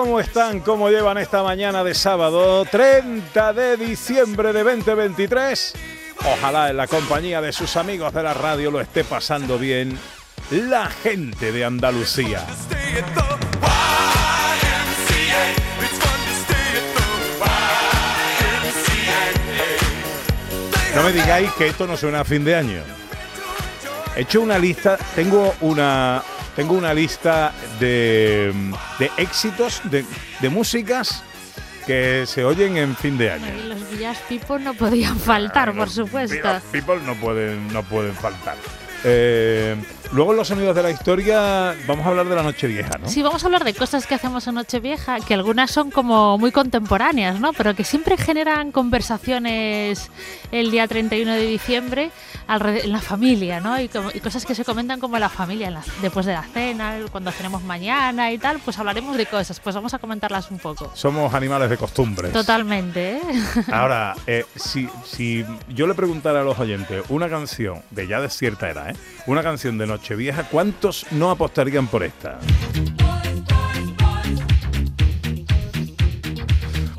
¿Cómo están? ¿Cómo llevan esta mañana de sábado 30 de diciembre de 2023? Ojalá en la compañía de sus amigos de la radio lo esté pasando bien la gente de Andalucía. No me digáis que esto no suena a fin de año. He hecho una lista, tengo una, tengo una lista de, de éxitos de, de músicas que se oyen en fin de año. Y los Villas People no podían faltar, por Los supuesto. Village People no pueden, no pueden faltar. Eh, luego en los sonidos de la historia vamos a hablar de la noche vieja, ¿no? Sí, vamos a hablar de cosas que hacemos en Nochevieja, que algunas son como muy contemporáneas, ¿no? Pero que siempre generan conversaciones el día 31 de diciembre en la familia, ¿no? Y, como- y cosas que se comentan como en la familia, en la- después de la cena, cuando cenemos mañana y tal, pues hablaremos de cosas, pues vamos a comentarlas un poco. Somos animales de costumbres. Totalmente, ¿eh? Ahora, eh, si, si yo le preguntara a los oyentes una canción de ya de cierta edad, ¿eh? una canción de Nochevieja, ¿cuántos no apostarían por esta?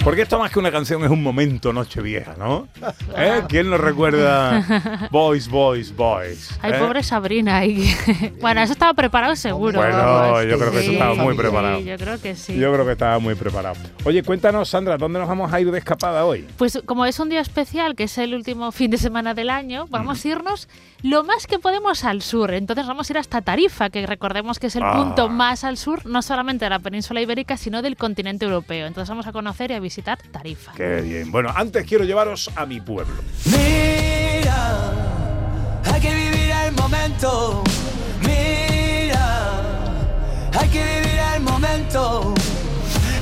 Porque esto más que una canción es un momento Nochevieja, ¿no? ¿Eh? ¿Quién nos recuerda Boys, Boys, Boys? Ay, ¿Eh? pobre Sabrina. ahí. bueno, eso estaba preparado seguro. Bueno, vamos. yo creo que eso Sí, estaba muy sí, preparado. yo creo que sí. Yo creo que estaba muy preparado. Oye, cuéntanos, Sandra, ¿dónde nos vamos a ir de escapada hoy? Pues como es un día especial, que es el último fin de semana del año, vamos a irnos lo más que podemos al sur. Entonces vamos a ir hasta Tarifa, que recordemos que es el Ah. punto más al sur, no solamente de la península ibérica, sino del continente europeo. Entonces vamos a conocer y a visitar Tarifa. Qué bien. Bueno, antes quiero llevaros a mi pueblo. Mira, hay que vivir el momento. Mira, hay que vivir el momento.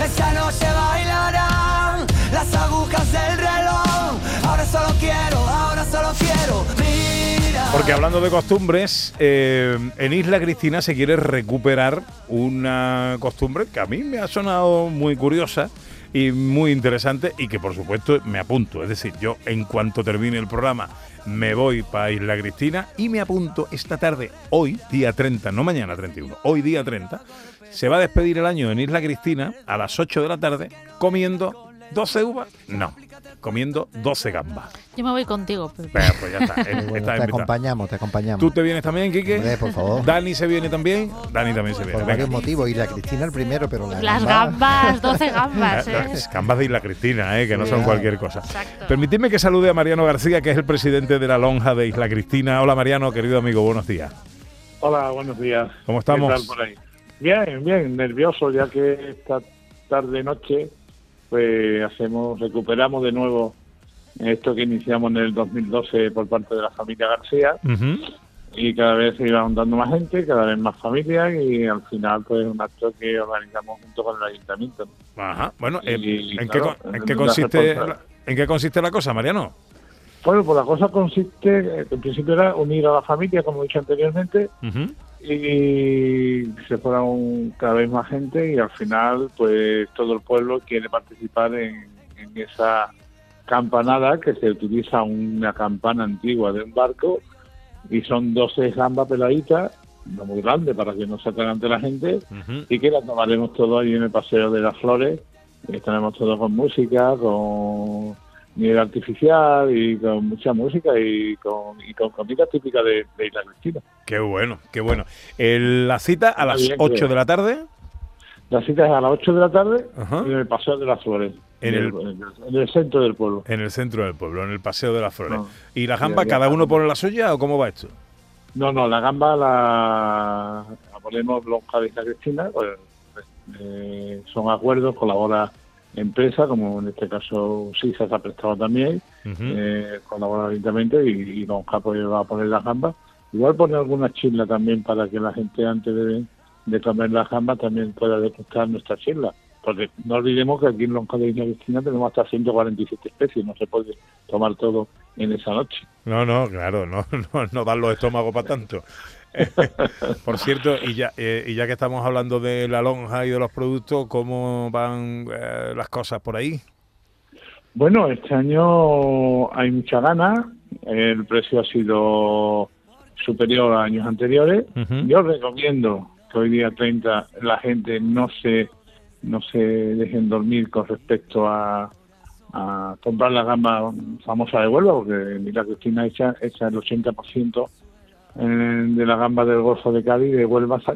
Esta noche bailarán las agujas del reloj. Ahora solo quiero, ahora solo quiero. Mira. Porque hablando de costumbres, eh, en Isla Cristina se quiere recuperar una costumbre que a mí me ha sonado muy curiosa y muy interesante y que por supuesto me apunto. Es decir, yo en cuanto termine el programa me voy para Isla Cristina y me apunto esta tarde, hoy, día 30, no mañana 31, hoy día 30, se va a despedir el año en Isla Cristina a las 8 de la tarde comiendo 12 uvas, no, comiendo 12 gambas. Yo me voy contigo. Pues ya está. Bueno, está te acompañamos, te acompañamos. ¿Tú te vienes también, Quique? Hombre, por favor. Dani se viene también. Dani también se viene. Por varios motivos. Y la Cristina el primero, pero la Las gamba- gambas, 12 gambas, ¿eh? Las gambas de Isla Cristina, ¿eh? que no son claro. cualquier cosa. Exacto. Permitidme que salude a Mariano García, que es el presidente de la lonja de Isla Cristina. Hola Mariano, querido amigo, buenos días. Hola, buenos días. ¿Cómo estamos? ¿Qué tal por ahí? Bien, bien, nervioso ya que esta tarde noche pues hacemos recuperamos de nuevo esto que iniciamos en el 2012 por parte de la familia García y cada vez se iba juntando más gente, cada vez más familias y al final pues un acto que organizamos junto con el ayuntamiento. ¿no? Ajá. Bueno, eh, ¿en, claro, qué, en consiste. ¿en qué consiste la cosa, Mariano? Bueno, pues la cosa consiste, en principio era unir a la familia, como he dicho anteriormente, Ujú. Y se fuera un- cada vez más gente y al final pues todo el pueblo quiere participar en, en esa campanada que se utiliza una campana antigua de un barco y son 12 gambas peladitas, no muy grandes para que no se atragante la gente y que las tomaremos todo ahí en el Paseo de las Flores, y estaremos todos con música, con nivel artificial y con mucha música y con, y con comida típica de, de Isla Cristina. Qué bueno, qué bueno. El- la cita a las bien, 8 creo. de la tarde. La cita es a las 8 de la tarde Ajá. en el Paseo de las Flores, En el- en el centro del pueblo. En el centro del pueblo, en el Paseo de las Flores. No. ¿Y la gamba, cada uno pone la suya o cómo va esto? No, no, la gamba la, la ponemos lonja de Isla Cristina, pues, eh, son acuerdos, colabora empresa, como en este caso SISA se ha prestado también, Ujú. eh, colabora directamente y, y Don Japo va a poner las gambas. Igual pone alguna chisla también para que la gente antes de, de comer las gambas también pueda degustar nuestra chisla. Porque no olvidemos que aquí en Lonja de Isla Cristina tenemos hasta 147 especies, no se puede tomar todo en esa noche. No, no, claro, no, no, no dan los estómagos para tanto. Por cierto, y ya, eh, y ya que estamos hablando de la lonja y de los productos, ¿cómo van eh, las cosas por ahí? Bueno, este año hay mucha gana, el precio ha sido superior a años anteriores. Yo recomiendo que hoy día 30 la gente no se no se dejen dormir con respecto a, a comprar la gama famosa de Huelva, porque Mira Cristina echa, echa el 80% eh, de la gamba del Golfo de Cádiz de Huelva sa-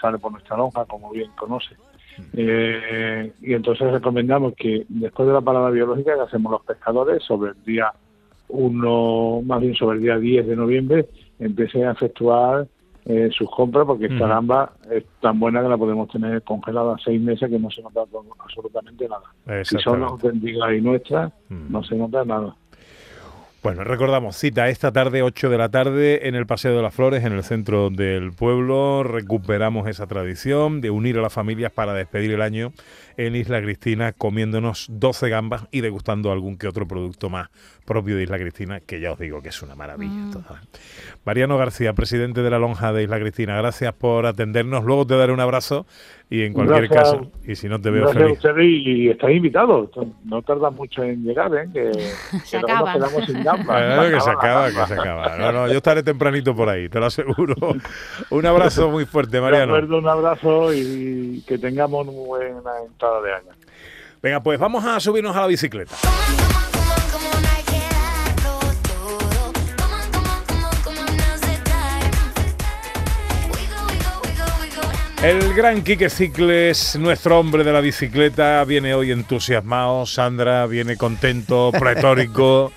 sale por nuestra lonja, como bien conoce. Eh, y entonces recomendamos que después de la parada biológica que hacemos los pescadores sobre el día 1, más bien sobre el día 10 de noviembre, empiecen a efectuar eh, sus compras porque esta gamba es tan buena que la podemos tener congelada seis meses que no se nota absolutamente nada. Si son auténticas y nuestras, Mm. no se nota nada. Bueno, recordamos, cita esta tarde, 8 de la tarde, en el Paseo de las Flores, en el centro del pueblo. Recuperamos esa tradición de unir a las familias para despedir el año en Isla Cristina, comiéndonos 12 gambas y degustando algún que otro producto más propio de Isla Cristina, que ya os digo que es una maravilla. toda. Mariano García, presidente de la Lonja de Isla Cristina, gracias por atendernos. Luego te daré un abrazo y en cualquier Gracias. caso, y si no te veo Gracias a feliz. y estáis invitados. No tarda mucho en llegar, ¿eh? Que, Se que luego nos quedamos sin gambas. Claro que se acaba, que se acaba. No, no, yo estaré tempranito por ahí, te lo aseguro. Un abrazo muy fuerte, De Mariano. acuerdo, un abrazo y que tengamos una de año. Venga, pues vamos a subirnos a la bicicleta. El gran Quique Cicles, nuestro hombre de la bicicleta, viene hoy entusiasmado. Sandra viene contento, pletórico.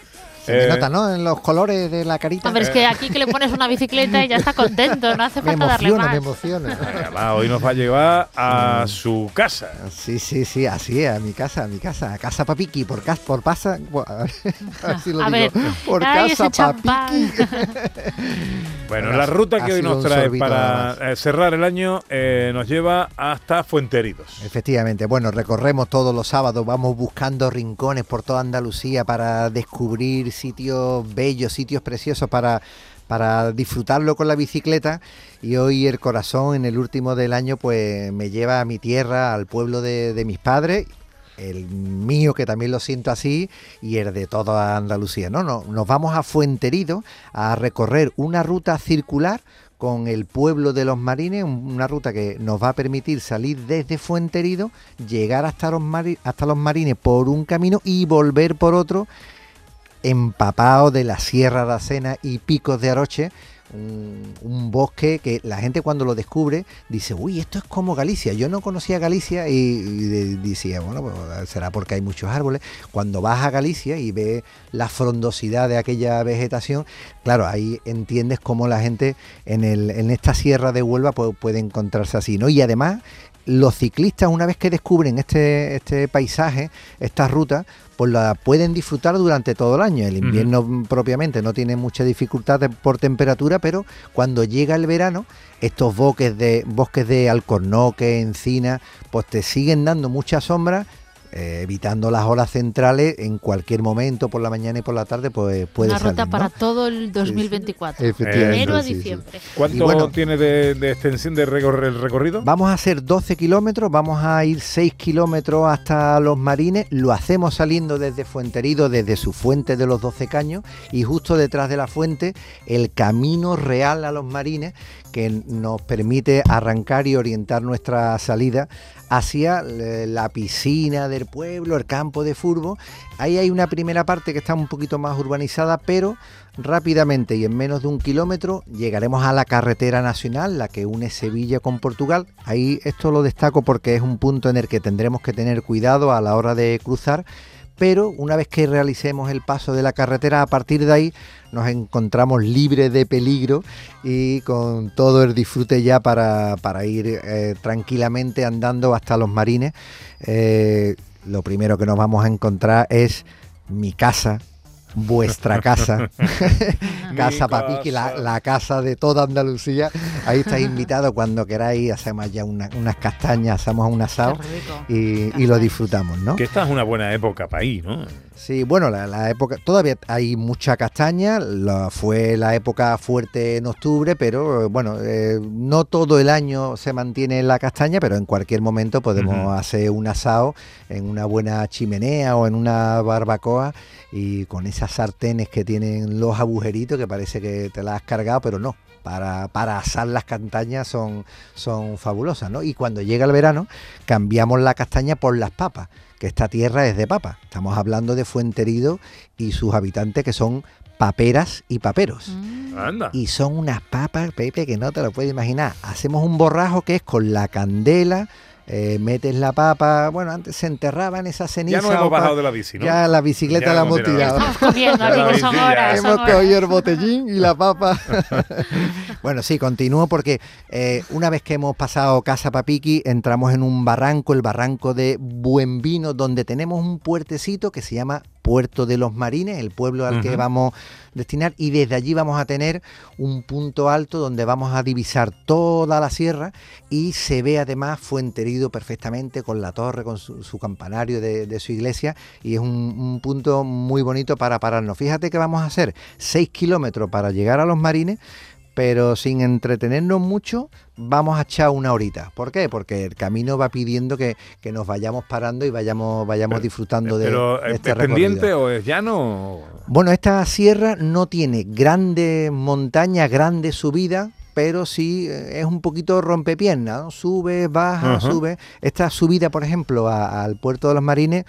Se me Eh, nota, ¿no? En los colores de la carita. Hombre, es que aquí que le pones una bicicleta y ya está contento, no hace me falta darle emociona, me más. emociona. venga, va, hoy nos va a llevar a Mm. su casa. Sí, sí, sí, así es, a mi casa, a mi casa, a casa Papiqui, por casa, por pasa, bu- a ver, a ver si lo A digo, ver, por ay, casa champán. Bueno, la ruta que hoy nos trae para eh, cerrar el año eh, nos lleva hasta Fuenteridos. Efectivamente, bueno, recorremos todos los sábados, vamos buscando rincones por toda Andalucía para descubrir sitios bellos, sitios preciosos para, para disfrutarlo con la bicicleta. Y hoy el corazón en el último del año pues me lleva a mi tierra, al pueblo de, de mis padres. El mío, que también lo siento así, y el de toda Andalucía. No, no, nos vamos a Fuenterido a recorrer una ruta circular con el pueblo de los marines, un- una ruta que nos va a permitir salir desde Fuenterido, llegar hasta los, hasta los marines por un camino y volver por otro, empapado de la Sierra de Acena y Picos de Aroche, un, bosque que la gente cuando lo descubre dice, uy, esto es como Galicia. Yo no conocía Galicia y, y de- decía, bueno, pues será porque hay muchos árboles. Cuando vas a Galicia y ves la frondosidad de aquella vegetación, claro, ahí entiendes cómo la gente en, el, en esta sierra de Huelva pues, puede encontrarse así, ¿no? Y además, los ciclistas, una vez que descubren este, este paisaje, esta ruta, pues la pueden disfrutar durante todo el año. El invierno mm, propiamente no tiene mucha dificultad de- por temperatura, pero cuando llega el verano, estos bosques de, bosques de alcornoque, encina, pues te siguen dando mucha sombra. Eh, evitando las horas centrales en cualquier momento por la mañana y por la tarde pues puede Una ruta salir, ¿no? para todo el 2024. Efectivamente, De enero a sí, sí. diciembre. ¿Cuánto bueno- tiene de, de extensión de recor- el recorrido? Vamos a hacer 12 kilómetros, vamos a ir 6 kilómetros hasta los marines, lo hacemos saliendo desde Fuenterido, desde su fuente de los 12 caños, y justo detrás de la fuente el camino real a los marines que nos permite arrancar y orientar nuestra salida hacia la piscina del pueblo, el campo de furbo. Ahí hay una primera parte que está un poquito más urbanizada, pero rápidamente y en menos de un kilómetro llegaremos a la carretera nacional, la que une Sevilla con Portugal. Ahí esto lo destaco porque es un punto en el que tendremos que tener cuidado a la hora de cruzar. Pero una vez que realicemos el paso de la carretera, a partir de ahí nos encontramos libres de peligro y con todo el disfrute ya para, para ir eh, tranquilamente andando hasta los marines. Eh, lo primero que nos vamos a encontrar es mi casa, vuestra casa, casa Papiqui, la, casa. la casa de toda Andalucía. Ahí estáis invitados cuando queráis, hacemos ya una- unas castañas, hacemos un asado y, y lo disfrutamos, ¿no? Que esta es una buena época para ir, ¿no? Sí, bueno, la, la época, todavía hay mucha castaña, la- fue la época fuerte en octubre, pero eh, bueno, eh, no todo el año se mantiene la castaña, pero en cualquier momento podemos hacer un asado en una buena chimenea o en una barbacoa y con esas sartenes que tienen los agujeritos que parece que te las has cargado, pero no. Para, para asar las castañas son, son fabulosas, ¿no? Y cuando llega el verano, cambiamos la castaña por las papas, que esta tierra es de papa. Estamos hablando de Fuenterido y sus habitantes que son paperas y paperos. Mm. Anda. Y son unas papas, Pepe, que no te lo puedes imaginar. Hacemos un borrajo que es con la candela, eh, metes la papa, bueno, antes se enterraba en esa ceniza. Ya nos hemos bajado de la bici, ¿no? Ya la bicicleta Ya la hemos tirado. Estamos comiendo son horas. Hemos cogido el botellín y la papa. bueno, sí, continúo porque eh, una vez que hemos pasado Casa Papiqui, entramos en un barranco, el barranco de Buen Vino, donde tenemos un puertecito que se llama Puerto de los Marines, el pueblo al que vamos a destinar, y desde allí vamos a tener un punto alto donde vamos a divisar toda la sierra y se ve además Fuenterido perfectamente con la torre, con su, su campanario de, de su iglesia y es un, un punto muy bonito para pararnos. Fíjate que vamos a hacer 6 kilómetros para llegar a los marines, pero sin entretenernos mucho, vamos a echar una horita. ¿Por qué? Porque el camino va pidiendo que, que nos vayamos parando y vayamos, vayamos disfrutando de, Pero, de ¿es este pendiente recorrido. o es llano? Bueno, esta sierra no tiene grandes montañas, grandes subidas, pero sí eh, es un poquito rompepiernas, ¿no? Sube, baja, sube. Esta subida, por ejemplo, a- al puerto de los Marines,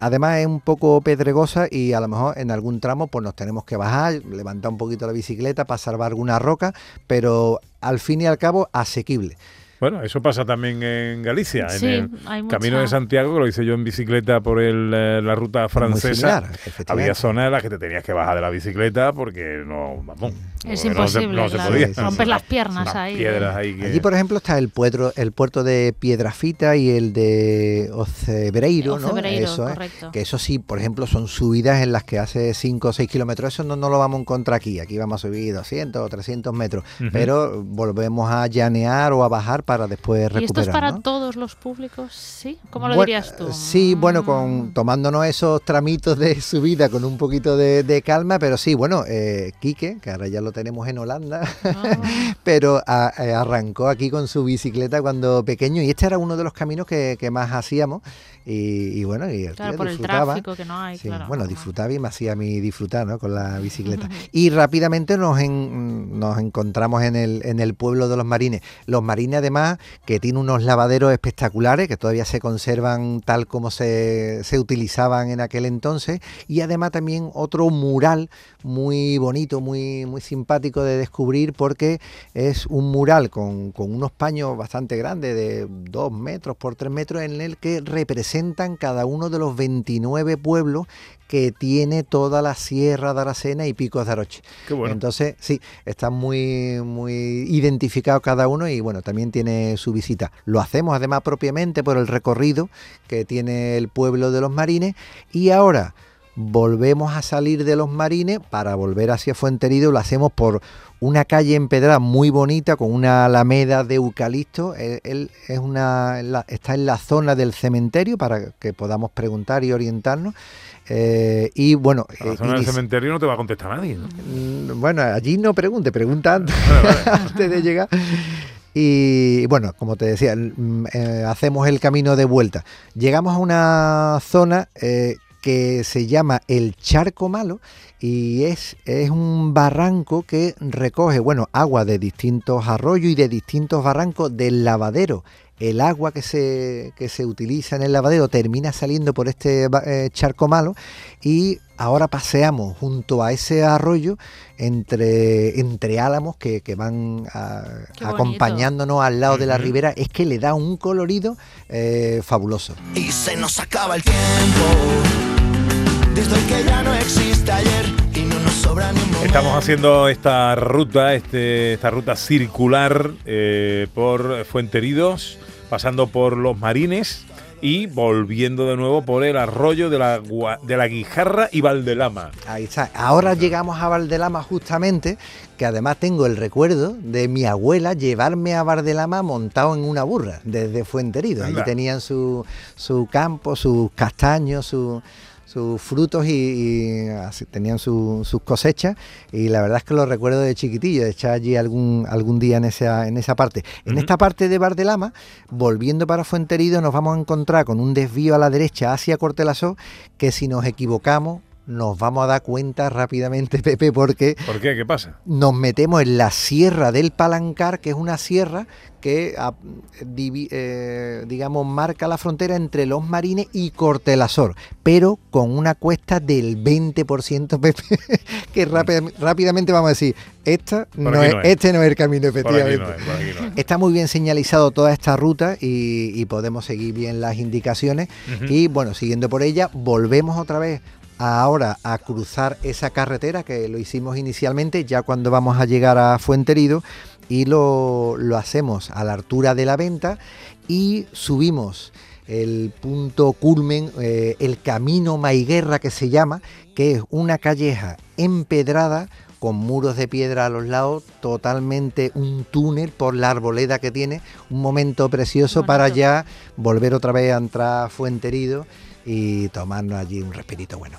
además es un poco pedregosa y a lo mejor en algún tramo pues nos tenemos que bajar, levantar un poquito la bicicleta para salvar alguna roca, pero al fin y al cabo asequible. Bueno, eso pasa también en Galicia, Sí, en el hay mucha- Camino de Santiago, que lo hice yo en bicicleta por el, eh, la ruta Muy francesa. similar, Había zonas en las que te tenías que bajar de la bicicleta porque no, vamos, Es porque no se- imposible, no se, podía. Sí, sí, Rompes sí. las piernas ahí. piedras ahí que... Allí, por ejemplo, está el puerto, el puerto de Piedrafita y el de Ocebreiro, ¿no? Ocebreiro, Eso es. correcto. Que eso sí, por ejemplo, son subidas en las que hace 5 o 6 kilómetros. Eso no, no lo vamos a encontrar aquí. Aquí vamos a subir 200 o 300 metros. Pero volvemos a llanear o a bajar para después ¿Y recuperar. esto es para ¿no? todos los públicos? ¿Sí? ¿Cómo lo Bueno, dirías tú? Sí, bueno, con Mm. tomándonos esos tramitos de subida con un poquito de, de calma, pero sí, bueno, eh, Quique, que ahora ya lo tenemos en Holanda, Ah, pero a- eh, arrancó aquí con su bicicleta cuando pequeño y este era uno de los caminos que, que más hacíamos y, y bueno, y el claro, tío por el disfrutaba. tráfico que no hay, Sí, claro. bueno, disfrutaba y me hacía a mí disfrutar ¿no? con la bicicleta. Y rápidamente nos, en- nos encontramos en el, en el pueblo de los marines. Los marines además que tiene unos lavaderos espectaculares que todavía se conservan tal como se, se utilizaban en aquel entonces. Y además también otro mural muy bonito, muy, muy simpático de descubrir porque es un mural con, con unos paños bastante grandes de dos metros por tres metros en el que representan cada uno de los 29 pueblos que tiene toda la Sierra de Aracena y Picos de Aroche. Qué bueno. Entonces, sí, están muy, muy identificados cada uno y bueno, también tiene su visita. Lo hacemos además propiamente por el recorrido que tiene el pueblo de los marines y ahora volvemos a salir de los marines para volver hacia Fuenterido, lo hacemos por una calle empedrada muy bonita con una alameda de eucalipto. Él, él es una, la- está en la zona del cementerio para que podamos preguntar y orientarnos. Eh, y bueno, A la eh, zona del cementerio no te va a contestar nadie, ¿no? Mm, Bueno, allí no pregunte, pregunta antes, Vale, vale. antes de llegar. Y bueno, como te decía, mm, eh, hacemos el camino de vuelta. Llegamos a una zona eh, que se llama el Charco Malo y es, es un barranco que recoge, bueno, agua de distintos arroyos y de distintos barrancos del lavadero. El agua que se, que se utiliza en el lavadero termina saliendo por este eh, charco malo y ahora paseamos junto a ese arroyo entre, entre álamos que, que van a- acompañándonos al lado de la ribera. Es que le da un colorido eh, fabuloso. y se nos acaba el tiempo. Desde el que ya no existe ayer y no nos sobra ni un momento. Estamos haciendo esta ruta, este, esta ruta circular eh, por Fuenteridos, pasando por los Marines y volviendo de nuevo por el arroyo de la, de la Guijarra y Valdelama. Ahí está. Ahora llegamos a Valdelama justamente, que además tengo el recuerdo de mi abuela llevarme a Valdelama montado en una burra desde Fuenterido. Allí tenían su, su campo, sus castaños, su- sus frutos y, y así tenían su- sus cosechas y la verdad es que lo recuerdo de chiquitillo, de echar allí algún, algún día en esa, en esa parte. En esta parte de Valdelama, volviendo para Fuenterido, nos vamos a encontrar con un desvío a la derecha hacia Cortelazó que si nos equivocamos nos vamos a dar cuenta rápidamente, Pepe, porque ¿Por qué? ¿Qué pasa? nos metemos en la Sierra del Palancar, que es una sierra que, ah, divi- eh, digamos, marca la frontera entre Los Marines y Cortelazor, pero con una cuesta del 20%, Pepe, que rápid- rápidamente vamos a decir, esta no es, este no es el camino, Por aquí efectivamente. no es, por aquí no es. Está muy bien señalizado toda esta ruta y, y podemos seguir bien las indicaciones. Y bueno, siguiendo por ella, volvemos otra vez ahora a cruzar esa carretera que lo hicimos inicialmente, ya cuando vamos a llegar a Fuenterido, y lo, lo hacemos a la altura de la venta y subimos el punto culmen, eh, el camino Maiguerra que se llama, que es una calleja empedrada con muros de piedra a los lados, totalmente un túnel por la arboleda que tiene, un momento precioso para ya volver otra vez a entrar a Fuenterido y tomarnos allí un respirito bueno.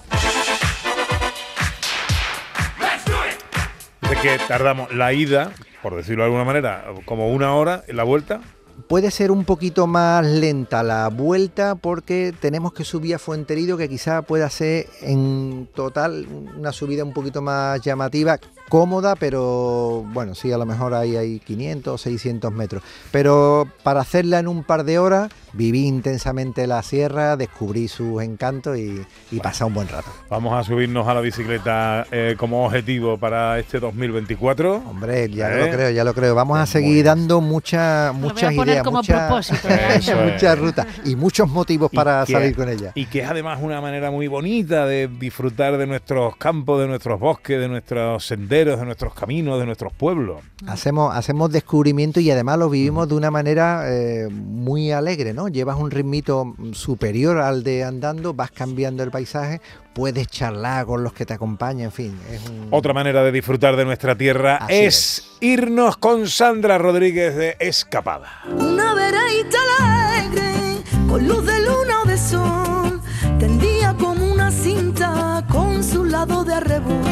Dice que tardamos la ida, por decirlo de alguna manera, como una hora, en la vuelta. Puede ser un poquito más lenta la vuelta porque tenemos que subir a Fuenterido que quizá pueda ser en total una subida un poquito más llamativa, cómoda, pero bueno, sí, a lo mejor ahí hay 500 o 600 metros. Pero para hacerla en un par de horas, viví intensamente la sierra, descubrí sus encantos y, y pasar un buen rato. Vamos a subirnos a la bicicleta eh, como objetivo para este 2024. Hombre, ya ¿Eh? lo creo, ya lo creo. Vamos a seguir dando muchas Lo voy a muchas ideas, muchas- rutas y muchos motivos Y para que- salir con ella. Y que es además una manera muy bonita de disfrutar de nuestros campos, de nuestros bosques, de nuestros senderos, de nuestros caminos, de nuestros pueblos. Hacemos, hacemos descubrimiento y además lo vivimos de una manera eh, muy alegre, ¿no? Llevas un ritmito superior al de andando, vas cambiando el paisaje, puedes charlar con los que te acompañan, en fin. Es un- Otra manera de disfrutar de nuestra tierra es, irnos con Sandra Rodríguez de Escapada. Una vereita alegre, con luz de luna o de sol, tendía como una cinta con su lado de arrebol.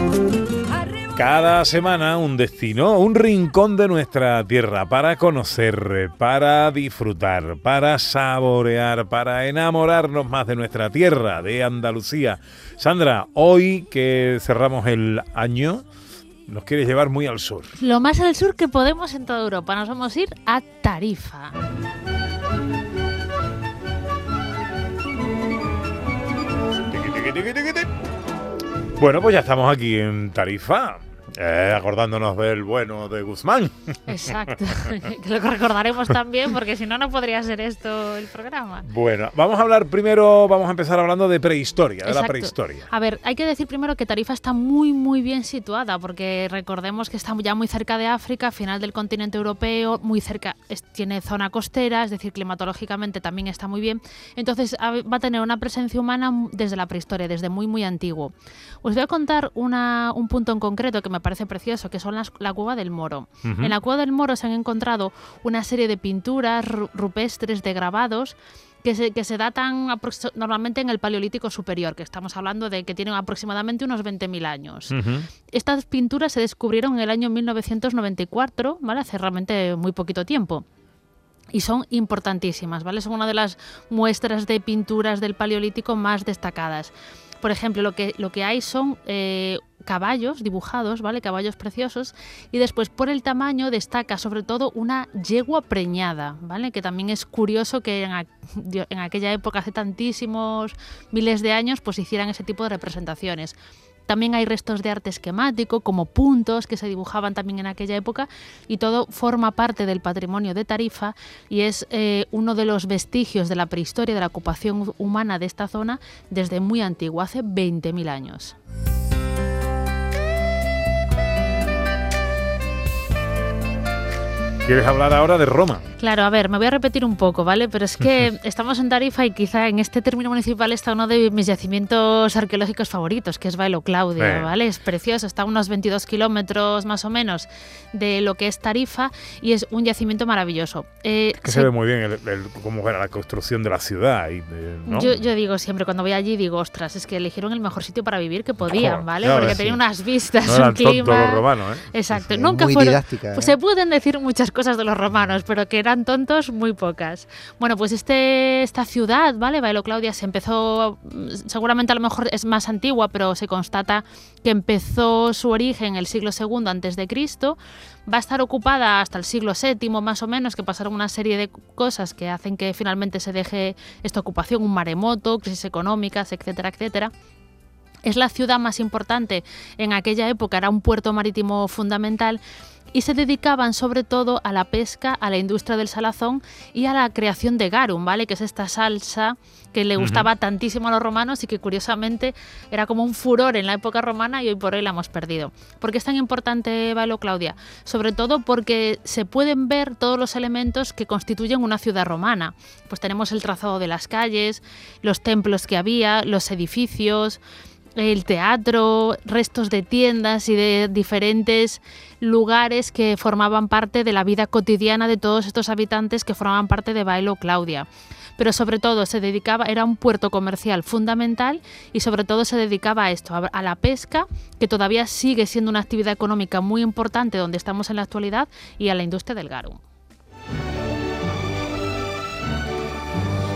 Cada semana un destino, un rincón de nuestra tierra para conocer, para disfrutar, para saborear, para enamorarnos más de nuestra tierra, de Andalucía. Sandra, hoy que cerramos el año, nos quieres llevar muy al sur. Lo más al sur que podemos en toda Europa. Nos vamos a ir a Tarifa. Bueno, pues ya estamos aquí en Tarifa, eh, acordándonos del bueno de Guzmán. Exacto. que lo recordaremos también porque si no, no podría ser esto el programa. Bueno, vamos a hablar primero, vamos a empezar hablando de prehistoria, de la Exacto. prehistoria. A ver, hay que decir primero que Tarifa está muy, muy bien situada, porque recordemos que está ya muy cerca de África, final del continente europeo, muy cerca, es- tiene zona costera, es decir, climatológicamente también está muy bien. Entonces va a tener una presencia humana desde la prehistoria, desde muy, muy antiguo. Os voy a contar una- un punto en concreto que me parece precioso, que son las- la cueva del Moro. Ujú. En la cueva del Moro se han encontrado una serie de pinturas ru- rupestres de grabados que se, que se datan normalmente en el Paleolítico Superior, que estamos hablando de que tienen aproximadamente unos 20.000 años. Ujú. Estas pinturas se descubrieron en el año 1994, ¿vale? hace realmente muy poquito tiempo. Y son importantísimas, ¿vale? Son una de las muestras de pinturas del Paleolítico más destacadas. Por ejemplo, lo que, lo que hay son eh, caballos dibujados, ¿vale? Caballos preciosos. Y después, por el tamaño, destaca sobre todo una yegua preñada, ¿vale? Que también es curioso que en, aqu- en aquella época, hace tantísimos miles de años, pues hicieran ese tipo de representaciones. También hay restos de arte esquemático, como puntos que se dibujaban también en aquella época, y todo forma parte del patrimonio de Tarifa y es eh, uno de los vestigios de la prehistoria, de la ocupación humana de esta zona desde muy antiguo, hace 20.000 años. ¿Quieres hablar ahora de Roma? Claro, a ver, me voy a repetir un poco, ¿vale? Pero es que estamos en Tarifa y quizá en este término municipal está uno de mis yacimientos arqueológicos favoritos, que es Bailo Claudia, Eh. ¿vale? Es precioso, está a unos 22 kilómetros más o menos de lo que es Tarifa y es un yacimiento maravilloso. Eh, Que se- se ve muy bien el, el- cómo era la construcción de la ciudad. Y de- ¿no? Yo, yo digo siempre, cuando voy allí, digo, ostras, es que eligieron el mejor sitio para vivir que podían, Joder, ¿vale? Porque tenía unas vistas, no un clima. los romanos, ¿eh? Exacto, Sí, nunca muy fueron. didáctica, pues ¿eh? se pueden decir muchas cosas de los romanos, pero que eran tontos, muy pocas. Bueno, pues este, esta ciudad, ¿vale? Bailo Claudia se empezó, seguramente a lo mejor es más antigua, pero se constata que empezó su origen en el siglo II antes de Cristo. Va a estar ocupada hasta el siglo VII, más o menos, que pasaron una serie de cosas que hacen que finalmente se deje esta ocupación, un maremoto, crisis económicas, etcétera, etcétera. Es la ciudad más importante en aquella época, era un puerto marítimo fundamental y se dedicaban sobre todo a la pesca, a la industria del salazón y a la creación de garum, ¿vale? Que es esta salsa que le gustaba tantísimo a los romanos y que curiosamente era como un furor en la época romana y hoy por hoy la hemos perdido. ¿Por qué es tan importante Bailo Claudia? Sobre todo porque se pueden ver todos los elementos que constituyen una ciudad romana. Pues tenemos el trazado de las calles, los templos que había, los edificios, el teatro, restos de tiendas y de diferentes lugares que formaban parte de la vida cotidiana de todos estos habitantes que formaban parte de Bailo Claudia. Pero sobre todo se dedicaba, era un puerto comercial fundamental y sobre todo se dedicaba a esto, a, la pesca, que todavía sigue siendo una actividad económica muy importante donde estamos en la actualidad, y a la industria del garum.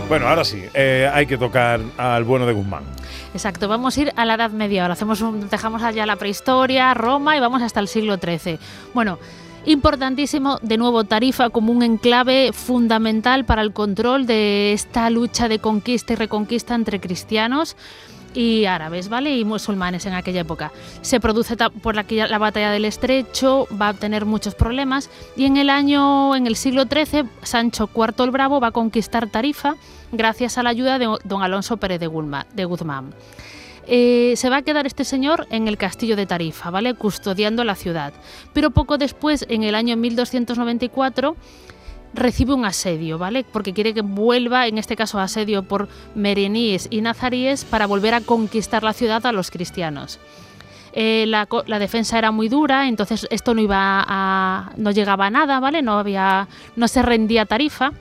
Bueno, ahora sí, eh, hay que tocar al bueno de Guzmán. Exacto, vamos a ir a la Edad Media. Ahora hacemos un, dejamos allá la prehistoria, Roma y vamos hasta el siglo XIII. Bueno, importantísimo, de nuevo, Tarifa como un enclave fundamental para el control de esta lucha de conquista y reconquista entre cristianos y árabes, ¿vale? Y musulmanes en aquella época. Se produce por la, la batalla del Estrecho, va a tener muchos problemas y en el año, en el siglo XIII, Sancho IV el Bravo va a conquistar Tarifa gracias a la ayuda de don Alonso Pérez de, Guzmán. Eh, se va a quedar este señor en el castillo de Tarifa, ¿vale? Custodiando la ciudad. Pero poco después, en el año 1294, recibe un asedio, ¿vale? Porque quiere que vuelva, en este caso asedio por mereníes y nazaríes, para volver a conquistar la ciudad a los cristianos. Eh, la defensa era muy dura, entonces esto no iba a, no llegaba a nada, ¿vale? No había, no se rendía Tarifa.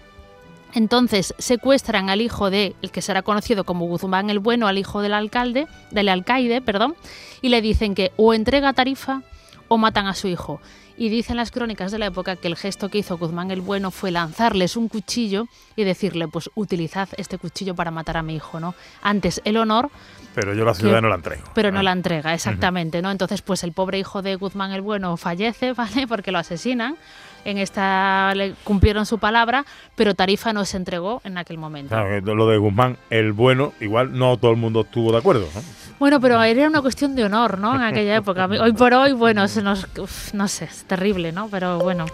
Entonces secuestran al hijo de el que será conocido como Guzmán el Bueno, al hijo del alcalde, del alcaide, perdón, y le dicen que o entrega Tarifa o matan a su hijo. Y dicen las crónicas de la época que el gesto que hizo Guzmán el Bueno fue lanzarles un cuchillo y decirle, pues utilizad este cuchillo para matar a mi hijo, ¿no? Antes el honor, Pero yo la ciudad Que- no la entrego. pero no Ah. la entrega, exactamente, ¿no? Entonces, pues el pobre hijo de Guzmán el Bueno fallece, ¿vale? Porque lo asesinan. En esta le cumplieron su palabra, pero Tarifa no se entregó en aquel momento. Claro, lo de Guzmán, el bueno, igual no todo el mundo estuvo de acuerdo. ¿no? Bueno, pero era una cuestión de honor, ¿no? En aquella época. Hoy por hoy, bueno, se nos, uf, no sé, es terrible, ¿no? Pero bueno.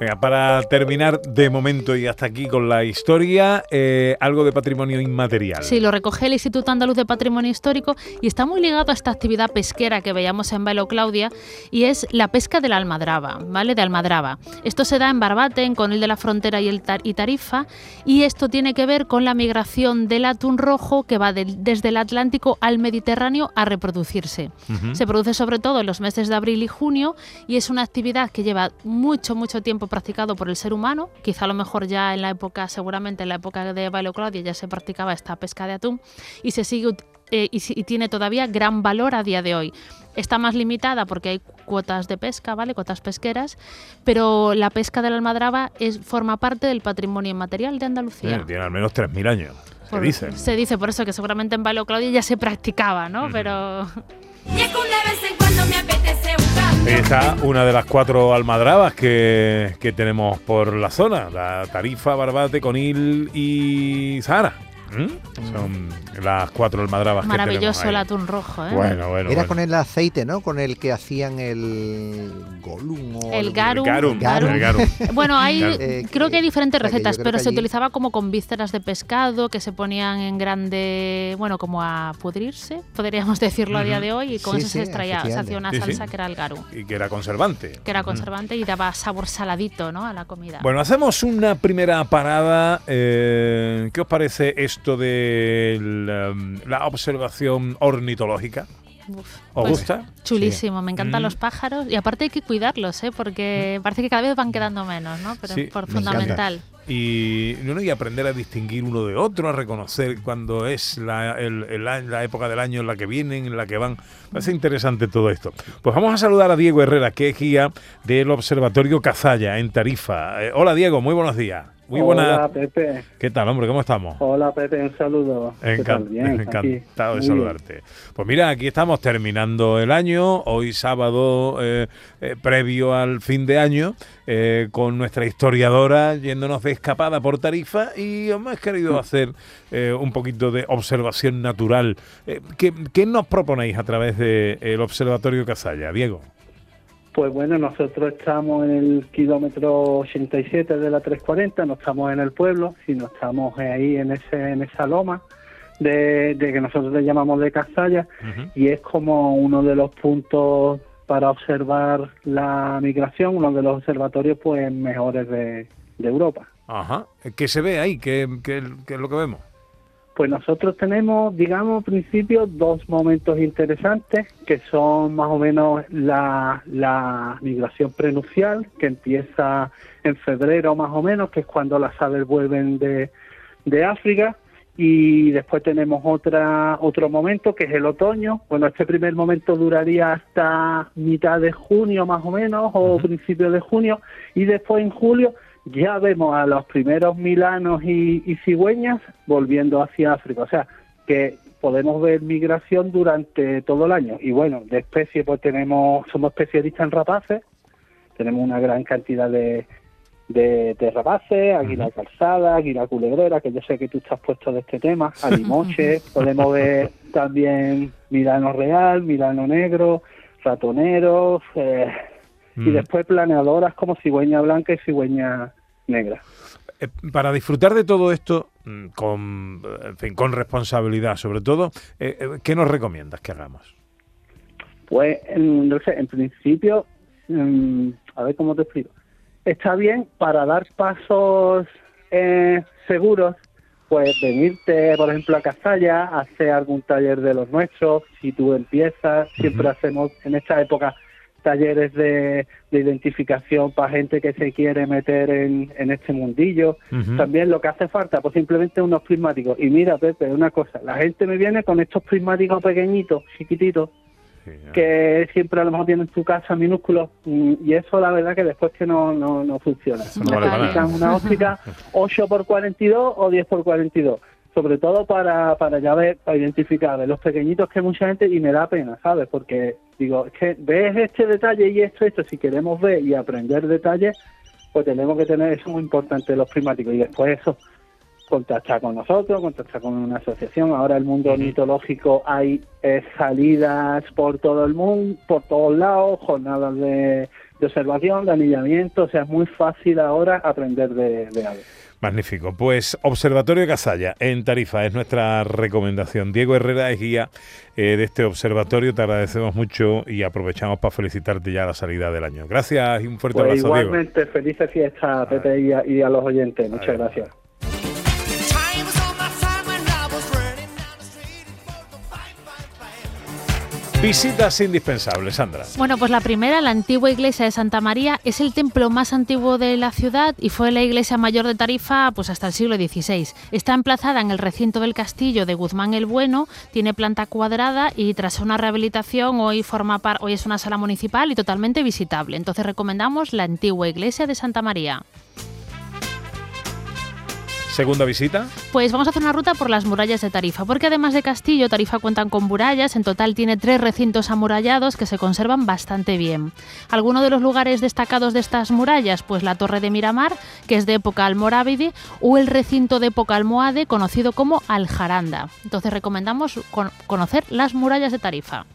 Venga, para terminar de momento y hasta aquí con la historia, eh, algo de patrimonio inmaterial. Sí, lo recoge el Instituto Andaluz de Patrimonio Histórico y está muy ligado a esta actividad pesquera que veíamos en Bailo Claudia y es la pesca de la almadraba, ¿vale? De almadraba. Esto se da en Barbate, en Conil de la Frontera y, el Tar- y Tarifa y esto tiene que ver con la migración del atún rojo que va del- desde el Atlántico al Mediterráneo a reproducirse. Se produce sobre todo en los meses de abril y junio y es una actividad que lleva mucho, mucho tiempo practicado por el ser humano. Quizá a lo mejor ya en la época, seguramente en la época de Bailo Claudia ya se practicaba esta pesca de atún y se sigue eh, y, tiene todavía gran valor a día de hoy. Está más limitada porque hay cuotas de pesca, ¿vale? Cuotas pesqueras, pero la pesca de la almadraba es, forma parte del patrimonio inmaterial de Andalucía. Eh, tiene al menos 3.000 años, se Por- dice. Se dice por eso que seguramente en Bailo Claudia ya se practicaba, ¿no? Pero Y es una de las cuatro almadrabas que, que tenemos por la zona, la Tarifa, Barbate, Conil y Sahara. ¿Mm? Son las cuatro almadrabas que Maravilloso el atún rojo, ¿eh? Bueno, bueno. Era bueno. con el aceite, ¿no? Con el que hacían el Gollum o El garum. Garum, Garum. el garum. Bueno, hay. Eh, creo que hay diferentes recetas, pero se allí- utilizaba como con vísceras de pescado que se ponían en grande, bueno, como a pudrirse, podríamos decirlo a día de hoy, y con Sí, eso se extraía, se hacía una Sí, sí. salsa que era el garum, Y que era conservante. que era conservante y daba sabor saladito, ¿no? A la comida. Bueno, hacemos una primera parada. eh, ¿Qué os parece esto de la, la observación ornitológica? Uf, ¿Os pues, gusta? Chulísimo, me encantan Mm. los pájaros y aparte hay que cuidarlos, ¿eh? porque parece que cada vez van quedando menos, ¿no? Pero Sí, es por me encanta. fundamental. Y, y aprender a distinguir uno de otro, a reconocer cuando es la, el- el la época del año en la que vienen, en la que van. Parece interesante todo esto. Pues vamos a saludar a Diego Herrera, que es guía del Observatorio Cazalla en Tarifa. Eh, hola Diego, muy buenos días. Muy Hola buenas. Pepe, ¿Qué tal, hombre? ¿Cómo estamos? hola Pepe, un saludo. ¿Qué tal? Encan- Bien, aquí. encantado de saludarte. Pues mira, aquí estamos terminando el año, hoy sábado eh, eh, previo al fin de año, eh, con nuestra historiadora yéndonos de escapada por Tarifa y hemos querido hacer eh, un poquito de observación natural. ¿qué, qué nos proponéis a través del Observatorio Casalla, Diego? Pues bueno, nosotros estamos en el kilómetro 87 de la 340, no estamos en el pueblo, sino estamos ahí en ese en esa loma de, de que nosotros le llamamos de Cazalla y es como uno de los puntos para observar la migración, uno de los observatorios pues mejores de, de Europa. Ajá. ¿Qué se ve ahí? ¿Qué, qué- qué es lo que vemos? Pues nosotros tenemos, digamos, al principio dos momentos interesantes, que son más o menos la, la migración prenupcial, que empieza en febrero más o menos, que es cuando las aves vuelven de, de África, y después tenemos otra otro momento, que es el otoño. Bueno, este primer momento duraría hasta mitad de junio más o menos, o principios de junio, y después en julio ya vemos a los primeros milanos y, y cigüeñas volviendo hacia África. O sea, que podemos ver migración durante todo el año. Y bueno, de especies, pues tenemos, somos especialistas en rapaces, tenemos una gran cantidad de, de, de rapaces, águila calzada, águila culebrera, que yo sé que tú estás puesto de este tema, alimoche, podemos ver también milano real, milano negro, ratoneros, eh, y Mm. después planeadoras como cigüeña blanca y cigüeña negra. Eh, para disfrutar de todo esto mm, con, en fin, con responsabilidad, sobre todo, eh, eh, ¿qué nos recomiendas que hagamos? Pues, en, no sé, en principio, mm, a ver cómo te explico. Está bien para dar pasos eh, seguros, pues venirte, por ejemplo, a Cazalla, hacer algún taller de los nuestros. Si tú empiezas, siempre hacemos en esta época talleres de, de identificación para gente que se quiere meter en, en este mundillo. También lo que hace falta, pues simplemente unos prismáticos. Y mira, Pepe, una cosa, la gente me viene con estos prismáticos pequeñitos, chiquititos, Sí, que siempre a lo mejor tiene en su casa minúsculos mm, y eso la verdad que después que no, no, no funciona. No vale. Necesitan una óptica 8 por 42 o 10 por 42 sobre todo para, para ya ver, para identificar de los pequeñitos que mucha gente, y me da pena, ¿sabes? Porque digo, es que ves este detalle y esto, esto, si queremos ver y aprender detalles, pues tenemos que tener eso muy importante, los primáticos, y después eso, contactar con nosotros, contactar con una asociación. Ahora el mundo ornitológico hay eh, salidas por todo el mundo, por todos lados, jornadas de, de observación, de anillamiento, o sea, es muy fácil ahora aprender de, de aves. Magnífico. Pues Observatorio Casalla en Tarifa es nuestra recomendación. Diego Herrera es guía eh, de este observatorio. Te agradecemos mucho y aprovechamos para felicitarte ya a la salida del año. Gracias y un fuerte Pues abrazo, Diego. igualmente, felices fiestas a Pepe y a, y a los oyentes. Muchas gracias. Visitas indispensables, Sandra. Bueno, pues la primera, la antigua iglesia de Santa María, es el templo más antiguo de la ciudad y fue la iglesia mayor de Tarifa pues hasta el siglo XVI. Está emplazada en el recinto del castillo de Guzmán el Bueno, tiene planta cuadrada y tras una rehabilitación hoy forma par- hoy es una sala municipal y totalmente visitable. Entonces recomendamos la antigua iglesia de Santa María. Segunda visita. Pues vamos a hacer una ruta por las murallas de Tarifa, porque además de Castillo, Tarifa cuentan con murallas, en total tiene tres recintos amurallados que se conservan bastante bien. ¿Alguno de los lugares destacados de estas murallas? Pues la Torre de Miramar, que es de época almorávide, o el recinto de época almohade, conocido como Aljaranda. Entonces recomendamos con- conocer las murallas de Tarifa.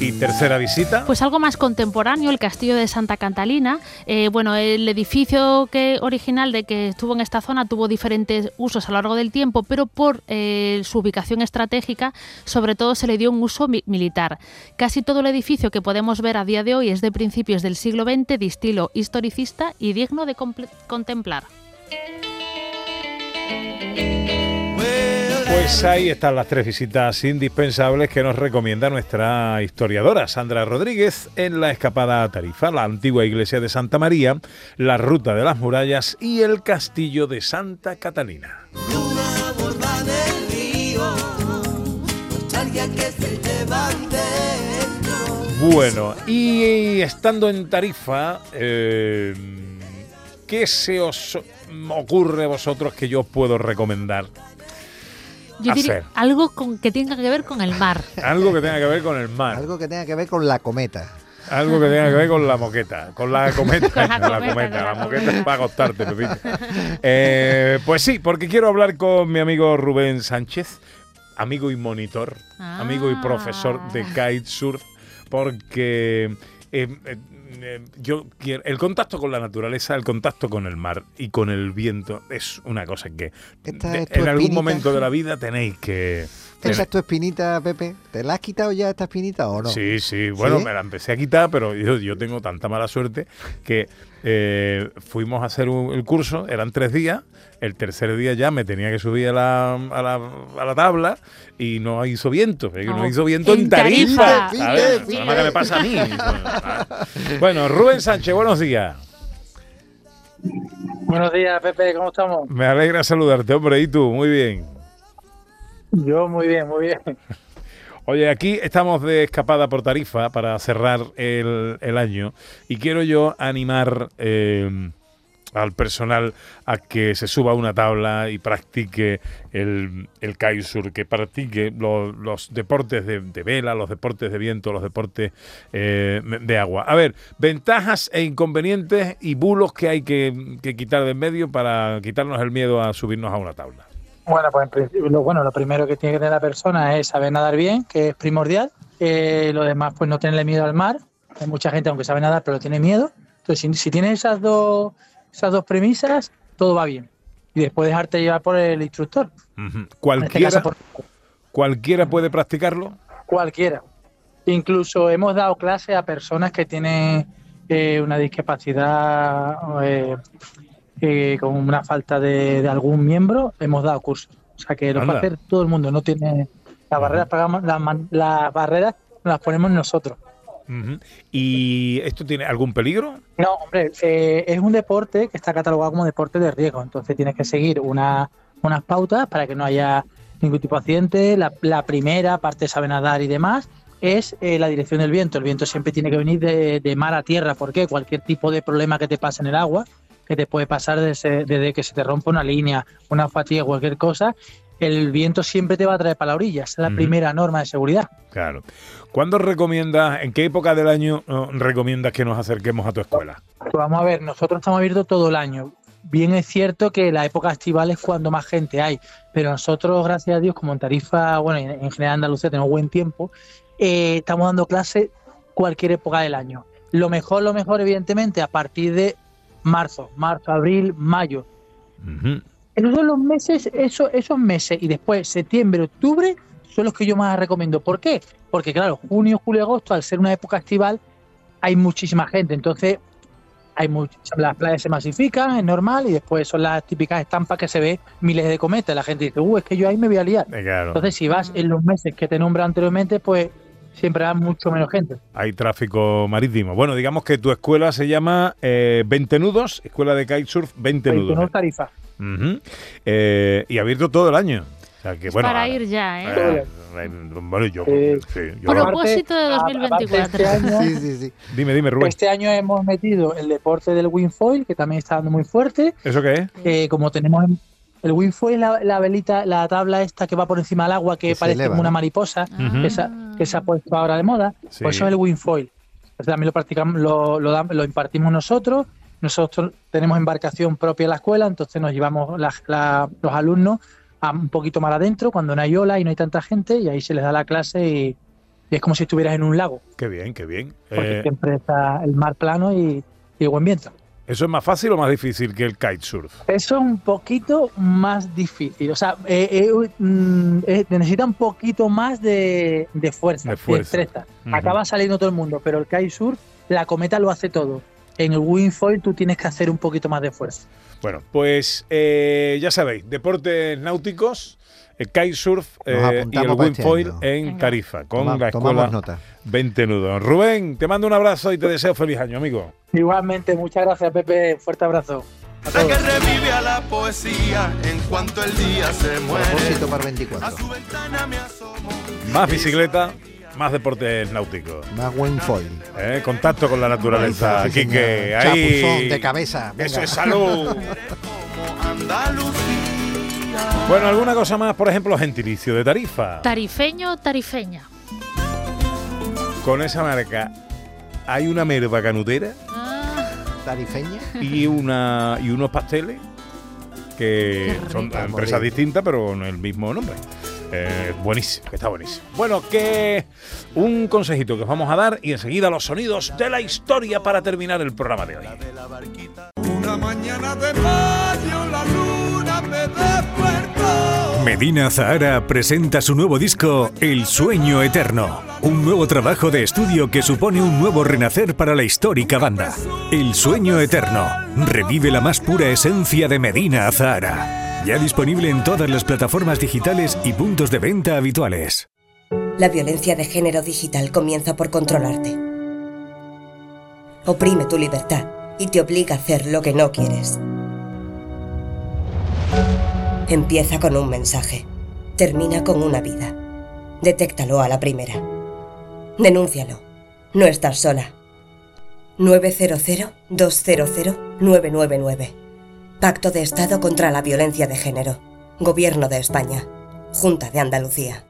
Y tercera visita. Pues algo más contemporáneo, el castillo de Santa Catalina. Eh, bueno, el edificio que original de que estuvo en esta zona tuvo diferentes usos a lo largo del tiempo, pero por eh, su ubicación estratégica, sobre todo se le dio un uso mi- militar. Casi todo el edificio que podemos ver a día de hoy es de principios del siglo XX, de estilo historicista y digno de contemplar. Pues ahí están las tres visitas indispensables que nos recomienda nuestra historiadora Sandra Rodríguez en la escapada a Tarifa, la antigua iglesia de Santa María, la ruta de las murallas y el castillo de Santa Catalina. Bueno, y estando en Tarifa, eh, ¿qué se os ocurre a vosotros que yo os puedo recomendar? Yo diría Hacer. algo con, que tenga que ver con el mar. Algo que tenga que ver con el mar. Algo que tenga que ver con la cometa. Algo que tenga que ver con la moqueta, con la cometa, Con la cometa, la la moqueta es para acostarte, Pepito. Eh, pues sí, porque quiero hablar con mi amigo Rubén Sánchez, amigo y monitor, amigo y profesor de Ah. kitesurf, porque eh, eh, eh, yo quiero el contacto con la naturaleza, el contacto con el mar y con el viento es una cosa que Esta de- es tu en algún momento de la vida tenéis que ¿Esa es tu espinita, Pepe? ¿Te la has quitado ya esta espinita o no? Sí, sí, bueno, ¿Sí? me la empecé a quitar, pero yo, yo tengo tanta mala suerte que eh, fuimos a hacer un- el curso, eran tres días, el tercer día ya me tenía que subir a la, a la, a la tabla y no hizo viento, eh, no, No, hizo viento en en Tarifa. Tarifa. ¿sabes? Fíjate, Nada fíjate. más que me pasa a mí. Bueno, Rubén Sánchez, buenos días. Buenos días, Pepe, ¿cómo estamos? Me alegra saludarte, hombre, y tú, muy bien. Yo muy bien, muy bien. Oye, aquí estamos de escapada por Tarifa para cerrar el, el año y quiero yo animar eh, al personal a que se suba a una tabla y practique el, el kitesurf, que practique lo- los deportes de, vela, los deportes de viento, los deportes eh, de agua. A ver, ventajas e inconvenientes y bulos que hay que, quitar de en medio para quitarnos el miedo a subirnos a una tabla. Bueno, pues en principio, lo, bueno, lo primero que tiene que tener la persona es saber nadar bien, que es primordial. Lo demás, pues no tenerle miedo al mar. Hay mucha gente, aunque sabe nadar, pero tiene miedo. Entonces, si, si tienes esas dos, esas dos premisas, todo va bien. Y después dejarte llevar por el instructor. Este Cualquiera, caso, por cualquiera puede practicarlo. cualquiera. Incluso hemos dado clases a personas que tienen eh, una discapacidad eh, eh, con una falta de, de algún miembro, hemos dado cursos. O sea que lo puede hacer todo el mundo. No tiene las barreras, pagamos, las, las barreras las ponemos nosotros. ¿Y esto tiene algún peligro? No, hombre, eh, es un deporte que está catalogado como deporte de riesgo, entonces tienes que seguir una- unas pautas para que no haya ningún tipo de accidente. La, la primera, parte de saber nadar y demás, es eh, la dirección del viento. El viento siempre tiene que venir de, de mar a tierra, porque cualquier tipo de problema que te pase en el agua, que te puede pasar desde, desde que se te rompa una línea, una fatiga, cualquier cosa, el viento siempre te va a traer para la orilla. Esa es la primera norma de seguridad. Claro. ¿Cuándo recomiendas, en qué época del año eh, recomiendas que nos acerquemos a tu escuela? Pues vamos a ver, nosotros estamos abiertos todo el año. Bien es cierto que la época estival es cuando más gente hay, pero nosotros, gracias a Dios, como en Tarifa, bueno, en en general Andalucía tenemos buen tiempo, eh, estamos dando clases cualquier época del año. Lo mejor, lo mejor, evidentemente, a partir de marzo, marzo, abril, mayo. Ujú. Esos son los meses, eso- esos meses, y después septiembre, octubre, son los que yo más recomiendo. ¿Por qué? Porque claro, junio, julio, agosto, al ser una época estival, hay muchísima gente. Entonces, hay much- las playas se masifican, es normal, y después son las típicas estampas que se ve miles de cometas. La gente dice, uh, es que yo ahí me voy a liar. Eh, Claro. Entonces, si vas en los meses que te nombro anteriormente, pues siempre va mucho menos gente. Hay tráfico marítimo. Bueno, digamos que tu escuela se llama eh, 20 Nudos, Escuela de Kitesurf 20 Nudos. no tarifa. Eh, y abierto todo el año. O sea que, Es bueno, para ir ya, ¿eh? Eh, Eh, Bueno, yo, Eh, sí, yo- Propósito de a- aparte 2024. este año- Sí, sí, sí. Dime, dime, Rubén. Este año hemos metido el deporte del windfoil, que también está dando muy fuerte. ¿Eso qué es? Eh, como tenemos en- el windfoil, la, la velita, la tabla esta que va por encima del agua, que, parece eleva, como una ¿no? mariposa, que, se, ha- que se ha puesto ahora de moda, Sí. pues eso es el windfoil. Entonces también lo practicamos, lo, lo, lo impartimos nosotros. Nosotros tenemos embarcación propia en la escuela, entonces nos llevamos la- la- los alumnos un poquito más adentro, cuando no hay ola y no hay tanta gente, y ahí se les da la clase y, y es como si estuvieras en un lago, Qué bien, qué bien. porque Eh, siempre está el mar plano y, y el buen viento. ¿Eso es más fácil o más difícil que el kitesurf? Eso es un poquito más difícil. O sea, eh, eh, mm, eh, necesita un poquito más de, de fuerza, De de fuerza. Ujú. Acaba saliendo todo el mundo, pero el kitesurf, la cometa lo hace todo. En el windfoil tú tienes que hacer un poquito más de fuerza. Bueno, pues eh, ya sabéis, deportes náuticos, el kitesurf Nos eh, y el este windfoil año. en. Tarifa, con Toma- la escuela nota. 20 nudos. Rubén, te mando un abrazo y te deseo feliz año, amigo. Igualmente, muchas gracias, Pepe. Fuerte abrazo. A La que revive a la poesía en cuanto el día se muere. Propósito para A 24. su ventana me asomo. Más bicicleta, más deportes náuticos. Más windfoil. Eh, contacto con la naturaleza, Sí, señor. Ahí. Chapuzón de cabeza. venga. Eso es salud. Bueno, alguna cosa más, por ejemplo, gentilicio de Tarifa. Tarifeño, tarifeña. Con esa marca hay una merva canutera Ah, Tarifeña. y una y unos pasteles que son empresas distintas pero con el mismo nombre. Eh, buenísimo, que está buenísimo. Bueno, que un consejito que os vamos a dar y enseguida los sonidos de la historia para terminar el programa de hoy. Una mañana de mayo la luna me despertó. Medina Zahara presenta su nuevo disco El Sueño Eterno, un nuevo trabajo de estudio que supone un nuevo renacer para la histórica banda. El Sueño Eterno revive la más pura esencia de Medina Zahara. Ya disponible en todas las plataformas digitales y puntos de venta habituales. La violencia de género digital comienza por controlarte. Oprime tu libertad y te obliga a hacer lo que no quieres. Empieza con un mensaje. Termina con una vida. Detéctalo a la primera. Denúncialo. No estás sola. 900-200-999. Pacto de Estado contra la Violencia de Género. Gobierno de España. Junta de Andalucía.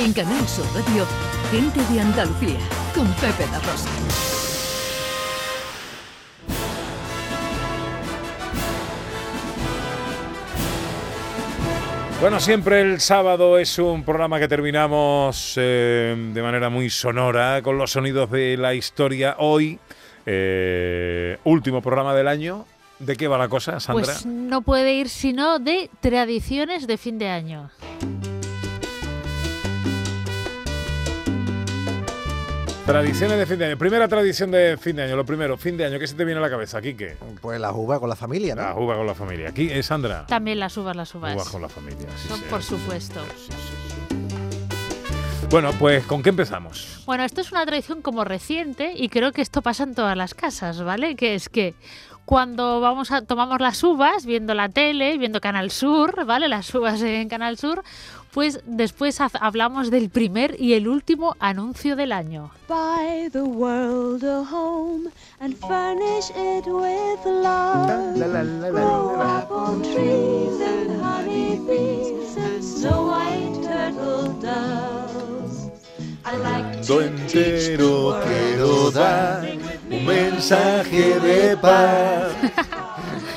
En Canal Sur Radio, gente de Andalucía con Pepe La Rosa. Bueno, siempre el sábado es un programa que terminamos eh, de manera muy sonora con los sonidos de la historia. Hoy, eh, último programa del año. ¿De qué va la cosa, Sandra? pues no puede ir sino de tradiciones de fin de año. Tradiciones de fin de año. Primera tradición de fin de año, lo primero, fin de año, ¿qué se te viene a la cabeza? Aquí qué? Pues la uva con la familia, ¿no? La uva con la familia. Aquí es Sandra. También las uvas, las uvas. Uva con la familia. sí, Son sí. por supuesto. Sí, sí, sí. Bueno, pues ¿con qué empezamos? Bueno, esto es una tradición como reciente y creo que esto pasa en todas las casas, ¿vale? Que es que cuando vamos a tomamos las uvas viendo la tele, viendo Canal Sur, ¿vale? Las uvas en Canal Sur, pues después hablamos del primer y el último anuncio del año. Buy the world a home and furnish it with love. Grow apple trees and honey bees and snow white turtle doves. I like to quiero dar un mensaje de paz.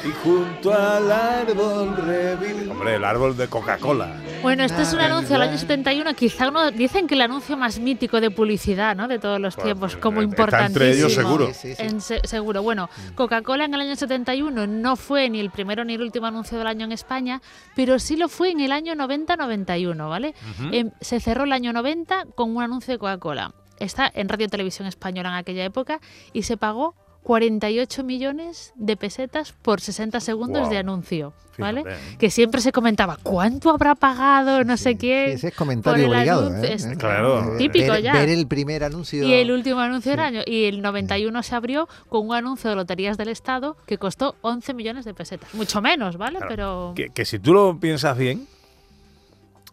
Y junto al árbol revivir. Hombre, el árbol de Coca-Cola. Bueno, este es un anuncio del año 71, quizá uno dicen que el anuncio más mítico de publicidad, ¿no? De todos los tiempos, como Pues, está importantísimo. entre ellos seguro. Sí, sí, sí. En se- seguro. Bueno, Coca-Cola en el año 71 no fue ni el primero ni el último anuncio del año en España, pero sí lo fue en el año 90-91, ¿vale? Em, se cerró el año 90 con un anuncio de Coca-Cola. Está en Radio Televisión Española en aquella época y se pagó 48 millones de pesetas por 60 segundos de anuncio, ¿vale? Fíjate, ¿eh? Que siempre se comentaba, ¿cuánto habrá pagado no sé Sí, quién? ese es comentario obligado. ¿eh? Es Claro. Típico ver, ya. Ver el primer anuncio. Y el último anuncio del año. Y el 91 se abrió con un anuncio de Loterías del Estado que costó 11 millones de pesetas. Mucho menos, ¿vale? Claro. Pero... Que, que si tú lo piensas bien,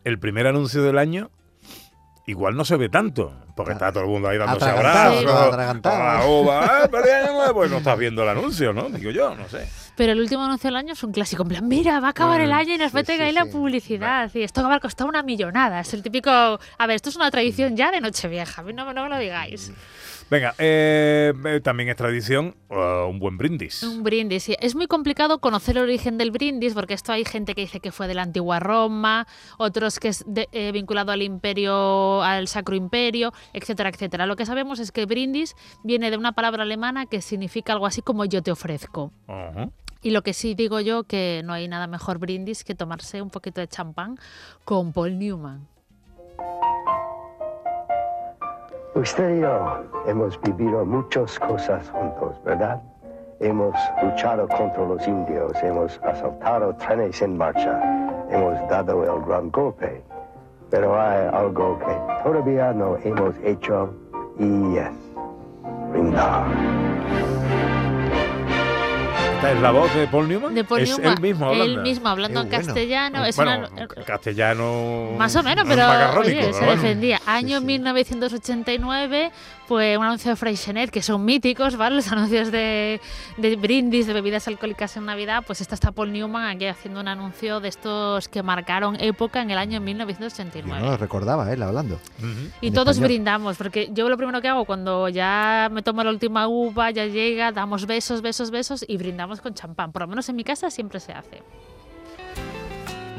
el primer anuncio del año igual no se ve tanto, porque está todo el mundo ahí dándose abrazos. "Ah, nuevo", pues no estás viendo el anuncio, ¿no? Digo yo, no sé. Pero el último anuncio del año es un clásico. En plan, mira, va a acabar el Mm, año y nos sí, meten sí, ahí la publicidad. Y esto va a costar una millonada. Es el típico... A ver, esto es una tradición ya de Nochevieja. A mí no, no me lo digáis. Venga, eh, eh, también es tradición uh, un buen brindis. Un brindis. sí. Es muy complicado conocer el origen del brindis porque esto hay gente que dice que fue de la antigua Roma, otros que es de- eh, vinculado al imperio, al Sacro Imperio, etcétera, etcétera. Lo que sabemos es que brindis viene de una palabra alemana que significa algo así como yo te ofrezco. Y lo que sí digo yo que no hay nada mejor brindis que tomarse un poquito de champán con Paul Newman. Usted y yo hemos vivido muchas cosas juntos, ¿verdad? Hemos luchado contra los indios, hemos asaltado trenes en marcha, hemos dado el gran golpe. Pero hay algo que todavía no hemos hecho y es brindar. ¿Esta es la voz de Paul Newman? De Paul es Newman, él mismo hablando. él mismo hablando en bueno. castellano. Es bueno, una- castellano. Más o menos, pero oye, pero se bueno. defendía. Año sí. 1989, pues un anuncio de Freixenet, que son míticos, ¿vale? Los anuncios de, de brindis, de bebidas alcohólicas en Navidad, pues esta está Paul Newman aquí haciendo un anuncio de estos que marcaron época en el año Yo 1989. no lo recordaba, él hablando. Ujú. Y en todos español. brindamos, porque yo lo primero que hago cuando ya me tomo la última uva, ya llega, damos besos, besos, besos y brindamos con champán. Por lo menos en mi casa siempre se hace.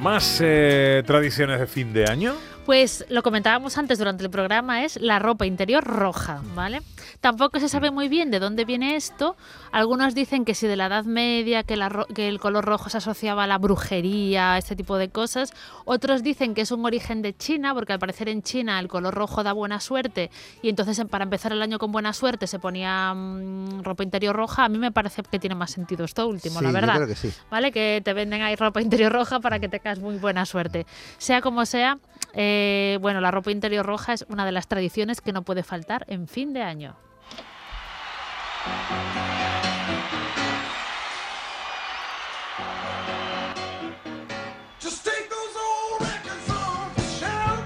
Más eh, tradiciones de fin de año. Pues lo comentábamos antes durante el programa, es la ropa interior roja, ¿vale? Tampoco se sabe muy bien de dónde viene esto. Algunos dicen que si de la Edad Media, que, la ro- que el color rojo se asociaba a la brujería, este tipo de cosas. Otros dicen que es un origen de China, porque al parecer en China el color rojo da buena suerte y entonces em- para empezar el año con buena suerte se ponía mm, ropa interior roja. A mí me parece que tiene más sentido esto último, Sí, la yo verdad. creo que sí. ¿vale? Que te venden ahí ropa interior roja para que tengas muy buena suerte. Sea como sea, eh, bueno, la ropa interior roja es una de las tradiciones que no puede faltar en fin de año. Just take those old records on the shelf.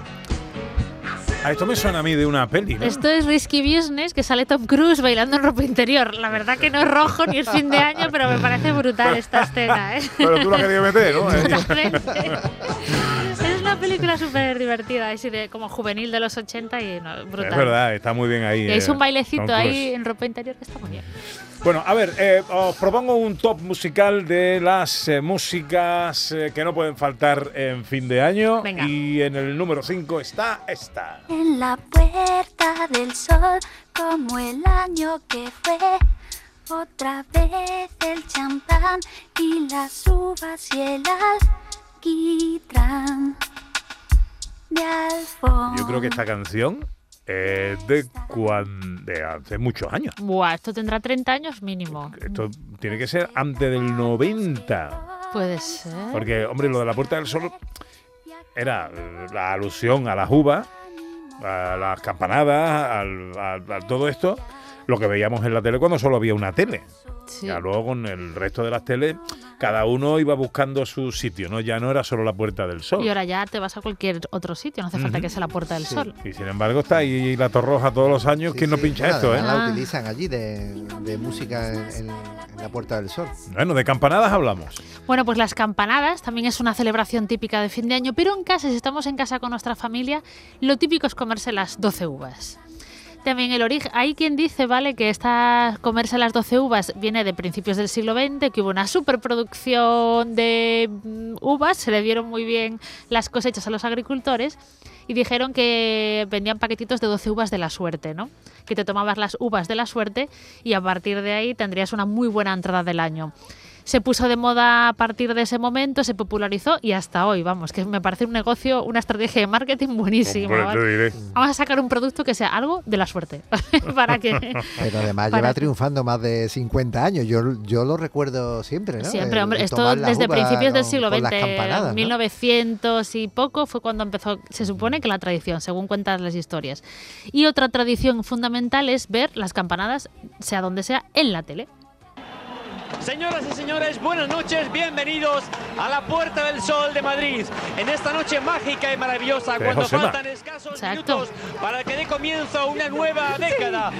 A esto me suena a mí de una peli, ¿no? Esto es Risky Business, que sale Tom Cruise bailando en ropa interior. La verdad que no es rojo ni es fin de año, pero me parece brutal esta escena, ¿eh? Pero tú lo has querido meter, ¿no? Una película súper divertida, así de como juvenil de los 80 y no, brutal. Es verdad, está muy bien ahí. Es eh, un bailecito ahí en ropa interior que está muy bien. Bueno, a ver, eh, os propongo un top musical de las eh, músicas eh, que no pueden faltar en fin de año. Venga. Y en el número 5 está esta. En la puerta del sol, como el año que fue. Otra vez el champán y las uvas y el alquitrán de alfombra. Yo creo que esta canción es de, cuan- de hace muchos años. Buah, esto tendrá 30 años mínimo. Esto tiene que ser antes del 90. Puede ser. Porque, hombre, lo de la Puerta del Sol era la alusión a las uvas, a las campanadas, al- a, a todo esto, lo que veíamos en la tele cuando solo había una tele. Sí. Ya luego con el resto de las teles, cada uno iba buscando su sitio, ¿no? Ya no era solo la Puerta del Sol. Y ahora ya te vas a cualquier otro sitio, no hace falta que sea la Puerta del Sol. Y sin embargo está ahí la Torroja todos los años. Sí, ¿Quién no pincha esto, eh? La utilizan allí de, de música en, en- en la Puerta del Sol. Bueno, de campanadas hablamos. Bueno, pues las campanadas también es una celebración típica de fin de año, pero en casa, si estamos en casa con nuestra familia, lo típico es comerse las 12 uvas. También el origen. Hay quien dice, ¿vale?, que esta comerse las 12 uvas viene de principios del siglo XX, que hubo una superproducción de mm, uvas, se le dieron muy bien las cosechas a los agricultores y dijeron que vendían paquetitos de 12 uvas de la suerte, ¿no? Que te tomabas las uvas de la suerte y a partir de ahí tendrías una muy buena entrada del año. Se puso de moda a partir de ese momento, se popularizó y hasta hoy, vamos, que me parece un negocio, una estrategia de marketing buenísima. Hombre, ¿vale? Vamos a sacar un producto que sea algo de la suerte. para que. Pero además para lleva que- triunfando más de 50 años. Yo, yo lo recuerdo siempre, ¿no? Siempre, El- hombre, el esto desde principios del siglo XX, campanadas, ¿no? 1900 y poco fue cuando empezó, se supone que la tradición, según cuentan las historias. Y otra tradición fundamental es ver las campanadas, sea donde sea, en la tele. Señoras y señores, buenas noches, bienvenidos a la Puerta del Sol de Madrid. En esta noche mágica y maravillosa, cuando Josema. faltan escasos minutos para que dé comienzo una nueva década,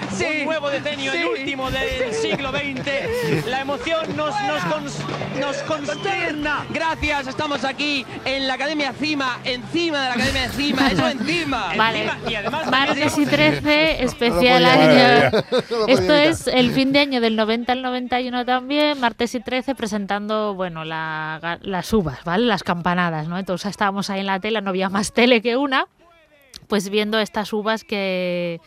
un nuevo decenio, el último del siglo XX. La emoción nos, nos, cons- nos consterna. Gracias, estamos aquí en la Academia Cima, encima de la Academia Cima, eso encima. Vale. Encima, y además Martes y 13, especial No año. No Esto es el fin de año del 90 al 91 también, martes y 13, presentando, bueno, la- las uvas, ¿vale? Las campanadas, ¿no? Entonces estábamos ahí en la tele, no había más tele que una, pues viendo estas uvas que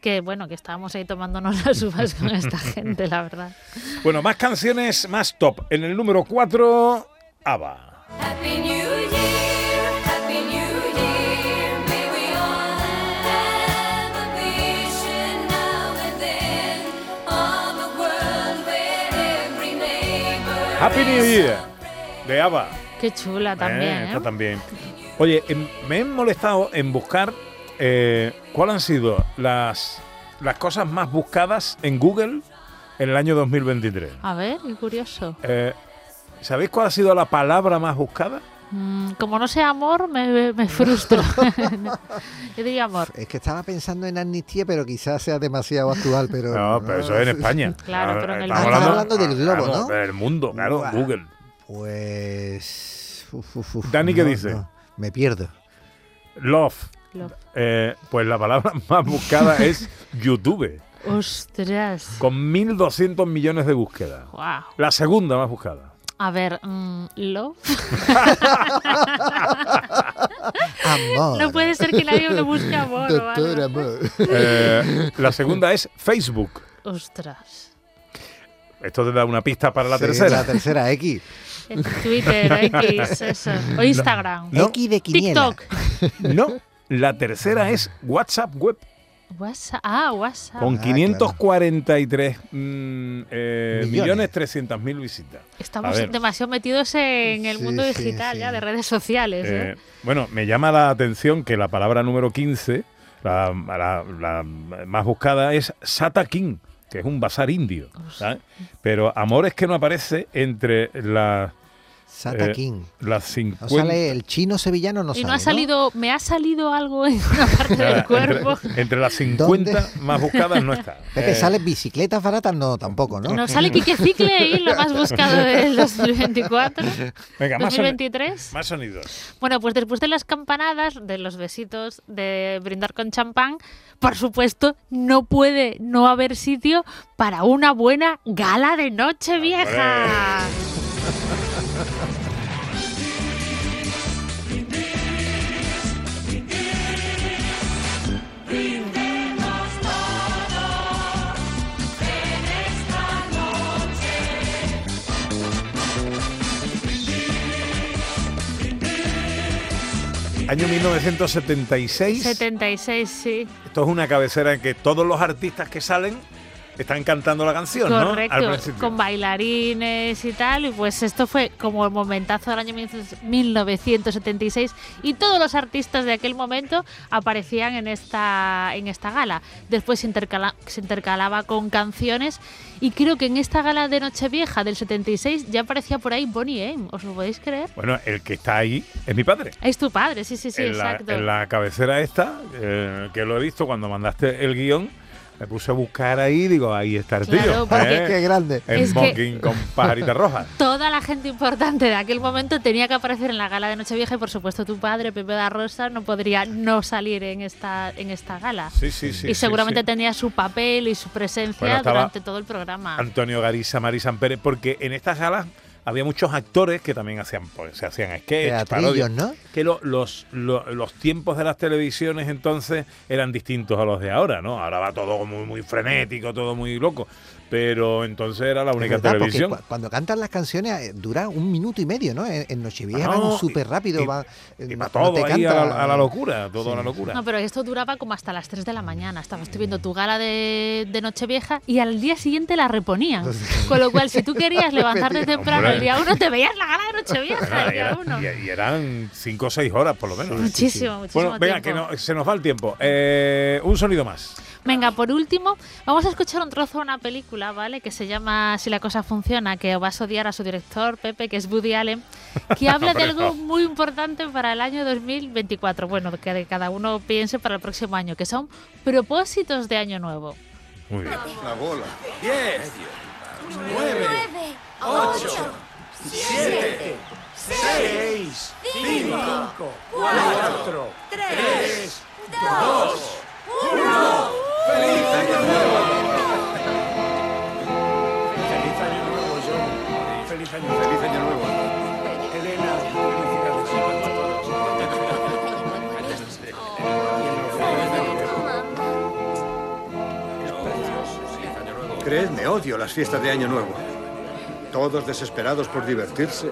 que bueno, que estábamos ahí tomándonos las uvas con esta gente, la verdad. Bueno, más canciones, más top. En el número 4, ABBA. Happy New Year, Happy New Year, de ABBA. Qué chula también, Eh, ¿eh? también. Oye, em, me he molestado en buscar eh, cuáles han sido las, las cosas más buscadas en Google en el año 2023. A ver, qué curioso. Eh, ¿Sabéis cuál ha sido la palabra más buscada? Mm, como no sea amor, me, me frustro. Yo diría amor. Es que estaba pensando en amnistía, pero quizás sea demasiado actual. Pero No, pero eso es en España. Claro, pero en el Estamos Ah, estás hablando del globo, claro, ¿no? Del mundo, claro. Google. Pues. uf, uf, uf, Dani, ¿qué no, dice? no, me pierdo. Love. Love. Eh, pues la palabra más buscada es YouTube, Ostras. con 1.200 millones de búsquedas. Wow. La segunda más buscada. A ver, mm, love. Amor. No puede ser que nadie me busque amor. o algo. Doctor Amor. Eh, la segunda es Facebook. Ostras. Esto te da una pista para la Sí, tercera. La tercera, X. Twitter, X, eso. O Instagram. No. X de quiniela. TikTok. No, la tercera es WhatsApp Web, WhatsApp. Ah, WhatsApp. con Ah, 543 mm, eh, Millones. millones 300 mil visitas. Estamos demasiado metidos en el Sí, mundo sí, digital sí. ya, de redes sociales. ¿eh? eh, bueno, me llama la atención que la palabra número 15, la, la- la más buscada, es Sata King, que es un bazar indio. ¿sabes? Pero Amor es que no aparece entre las Sata eh, King. las No 50. sale el chino sevillano, no y sale. no ha salido, me ha salido algo en una parte del cuerpo. Entre, entre las 50 más buscadas no está. Pepe, Eh, ¿sale bicicletas baratas? No, tampoco, ¿no? Nos sale Quique Cicle y lo más buscado del 2024. Venga, más, soni- 2023. más sonidos. Bueno, pues después de las campanadas, de los besitos, de brindar con champán, por supuesto, no puede no haber sitio para una buena gala de noche vieja. Año 1976. 76, sí. Esto es una cabecera en que todos los artistas que salen están cantando la canción, ¿no? Correcto, con bailarines y tal. Y pues esto fue como el momentazo del año 1976 y todos los artistas de aquel momento aparecían en esta, en esta gala. Después se, intercala- se intercalaba con canciones y creo que en esta gala de Nochevieja del 76 ya aparecía por ahí Bonnie M. ¿Os lo podéis creer? Bueno, el que está ahí es mi padre. Es tu padre, sí, sí, sí, en, la, exacto. en la cabecera esta, eh, que lo he visto cuando mandaste el guion, me puse a buscar ahí, digo, ahí está el tío. Claro, porque- ¿eh? Qué grande. En Es que- smoking con pajarita roja. Toda la gente importante de aquel momento tenía que aparecer en la gala de Nochevieja y por supuesto tu padre, Pepe da Rosa, no podría no salir en esta, en esta gala. Sí, sí, sí. y sí, seguramente sí. tenía su papel y su presencia Bueno, durante todo el programa. Antonio Garisa, Marisan Pérez, porque en estas galas había muchos actores que también hacían, pues, se hacían sketch, parodias. ¿no? Que lo- los, lo- los tiempos de las televisiones entonces eran distintos a los de ahora, ¿no? Ahora va todo muy, muy frenético, todo muy loco. Pero entonces era la única verdad, televisión. cu- cuando cantan las canciones eh, dura un minuto y medio, ¿no? En, en Nochevieja Ah, van súper rápido, va, eh, Y va no todo te ahí a canta- la, a la locura, todo a la locura. No, pero esto duraba como hasta las 3 de la mañana. Estabas tú viendo tu gala de, de Nochevieja y al día siguiente la reponían. Con lo cual, si tú querías levantarte temprano el día 1, te veías la gala de Nochevieja el y, día era- 1. y- y eran cinco o seis horas por lo menos. Muchísimo, muchísimo Bueno, venga, tiempo. que no- se nos va el tiempo. Eh, un sonido más. Venga, por último, vamos a escuchar un trozo de una película, ¿vale? Que se llama Si la cosa funciona, que vas a odiar a su director, Pepe, que es Woody Allen, que habla de algo muy importante para el año 2024. Bueno, que cada uno piense para el próximo año, que son propósitos de año nuevo. Muy bien. La bola. 10, 9, 8, 7, 6, 5, 4, 3, 2, Creedme, odio las fiestas de Año Nuevo. Todos desesperados por divertirse,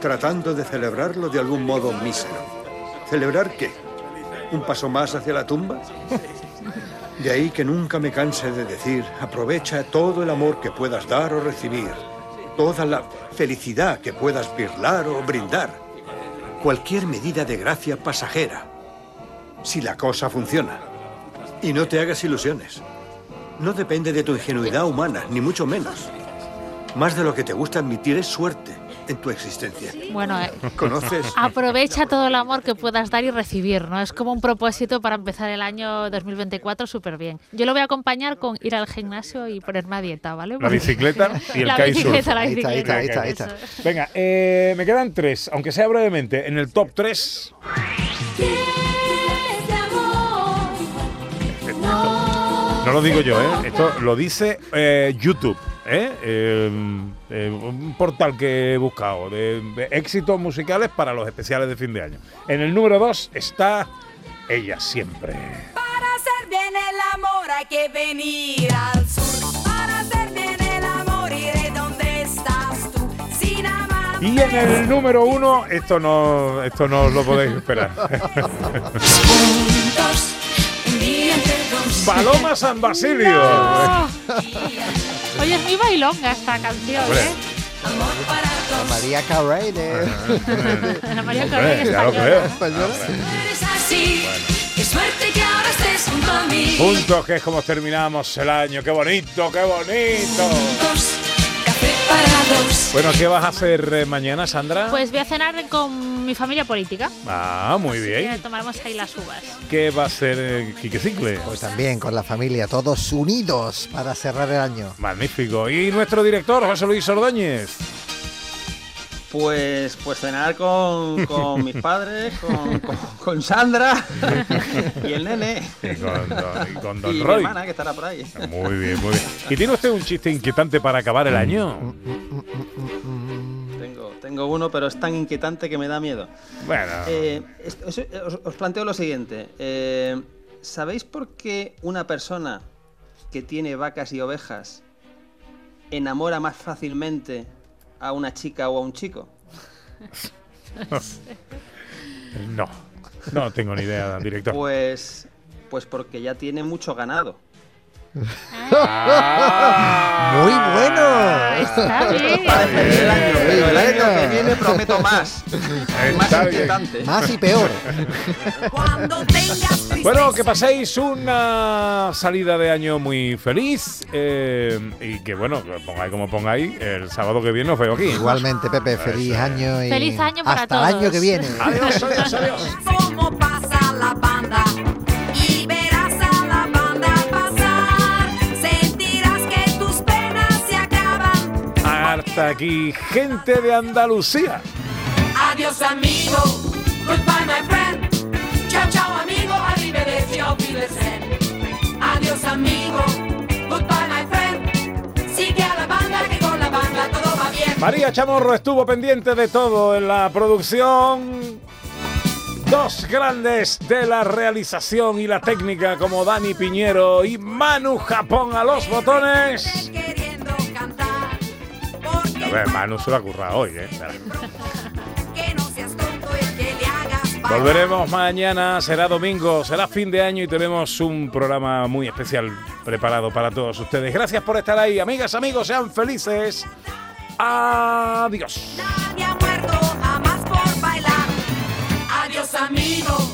tratando de celebrarlo de algún modo mísero. ¿Celebrar qué? ¿Un paso más hacia la tumba? De ahí que nunca me canse de decir, aprovecha todo el amor que puedas dar o recibir, toda la felicidad que puedas birlar o brindar, cualquier medida de gracia pasajera, si la cosa funciona. Y no te hagas ilusiones. No depende de tu ingenuidad humana, ni mucho menos. Más de lo que te gusta admitir es suerte en tu existencia. Bueno, eh, ¿Conoces? aprovecha todo el amor que puedas dar y recibir, ¿no? Es como un propósito para empezar el año 2024 súper bien. Yo lo voy a acompañar con ir al gimnasio y ponerme a dieta, ¿vale? La bicicleta y el La bicicleta, la Ahí está, ahí está, ahí bicicleta. está, ahí está. Venga, eh, me quedan tres, aunque sea brevemente. En el top 3, no lo digo yo, ¿eh? esto lo dice eh, YouTube, ¿eh? Eh, eh, un portal que he buscado de, de éxitos musicales para los especiales de fin de año. En el número 2 está Ella Siempre. Para hacer bien el amor hay que venir al sur. Para hacer bien el amor iré donde estás tú. Sin amar. Y en el número 1, esto no, esto no lo podéis esperar. Paloma San Basilio. No. Oye, es muy bailonga esta canción, Hombre. ¿eh? María Carey de... La María Carey ya lo española. creo. Española. Eres así. Qué suerte que ahora estés junto a mí. Juntos, que es como terminamos el año. ¡Qué bonito, qué bonito! Café para dos. Bueno, ¿qué vas a hacer eh, mañana, Sandra? Pues voy a cenar con mi familia política. ah, muy bien. tomaremos ahí las uvas. ¿Qué va a hacer eh, Quique Cicle? Pues también con la familia, todos unidos para cerrar el año. Magnífico. ¿Y nuestro director, José Luis Ordóñez? Pues, pues cenar con, con mis padres, con, con- con Sandra y el nene. Y con Don, y con don Y mi hermana que estará por ahí. Muy bien, muy bien. ¿Y tiene usted un chiste inquietante para acabar el año? Tengo, uno, pero es tan inquietante que me da miedo. Bueno. Eh, os- os planteo lo siguiente. Eh, ¿Sabéis por qué una persona que tiene vacas y ovejas enamora más fácilmente a una chica o a un chico? No, no tengo ni idea, director. Pues, pues porque ya tiene mucho ganado. Muy bueno. Está bien. Para despedir el año, pero el año que viene prometo más. más Está bien. inquietante. Más y peor. Bueno, que paséis una salida de año muy feliz eh, y que, bueno, pongáis como pongáis, el sábado que viene os veo aquí. Igualmente, Pepe, feliz año y Feliz año para hasta el año todos. que viene. Adiós, adiós, adiós. Canta aquí gente de Andalucía. Adiós amigo, goodbye my friend. Ciao ciao amigo, arrivederci, auf Wiedersehen. Adiós amigo, goodbye my friend. Sigue a la banda que con la banda todo va bien. María Chamorro estuvo pendiente de todo en la producción. Dos grandes de la realización y la técnica como Dani Piñero y Manu Japón a los botones. A ver, Manu se lo ha currado hoy, ¿eh? Volveremos mañana, será domingo, será fin de año y tenemos un programa muy especial preparado para todos ustedes. Gracias por estar ahí, amigas, amigos, sean felices. Adiós. Jamás por bailar. Adiós amigo,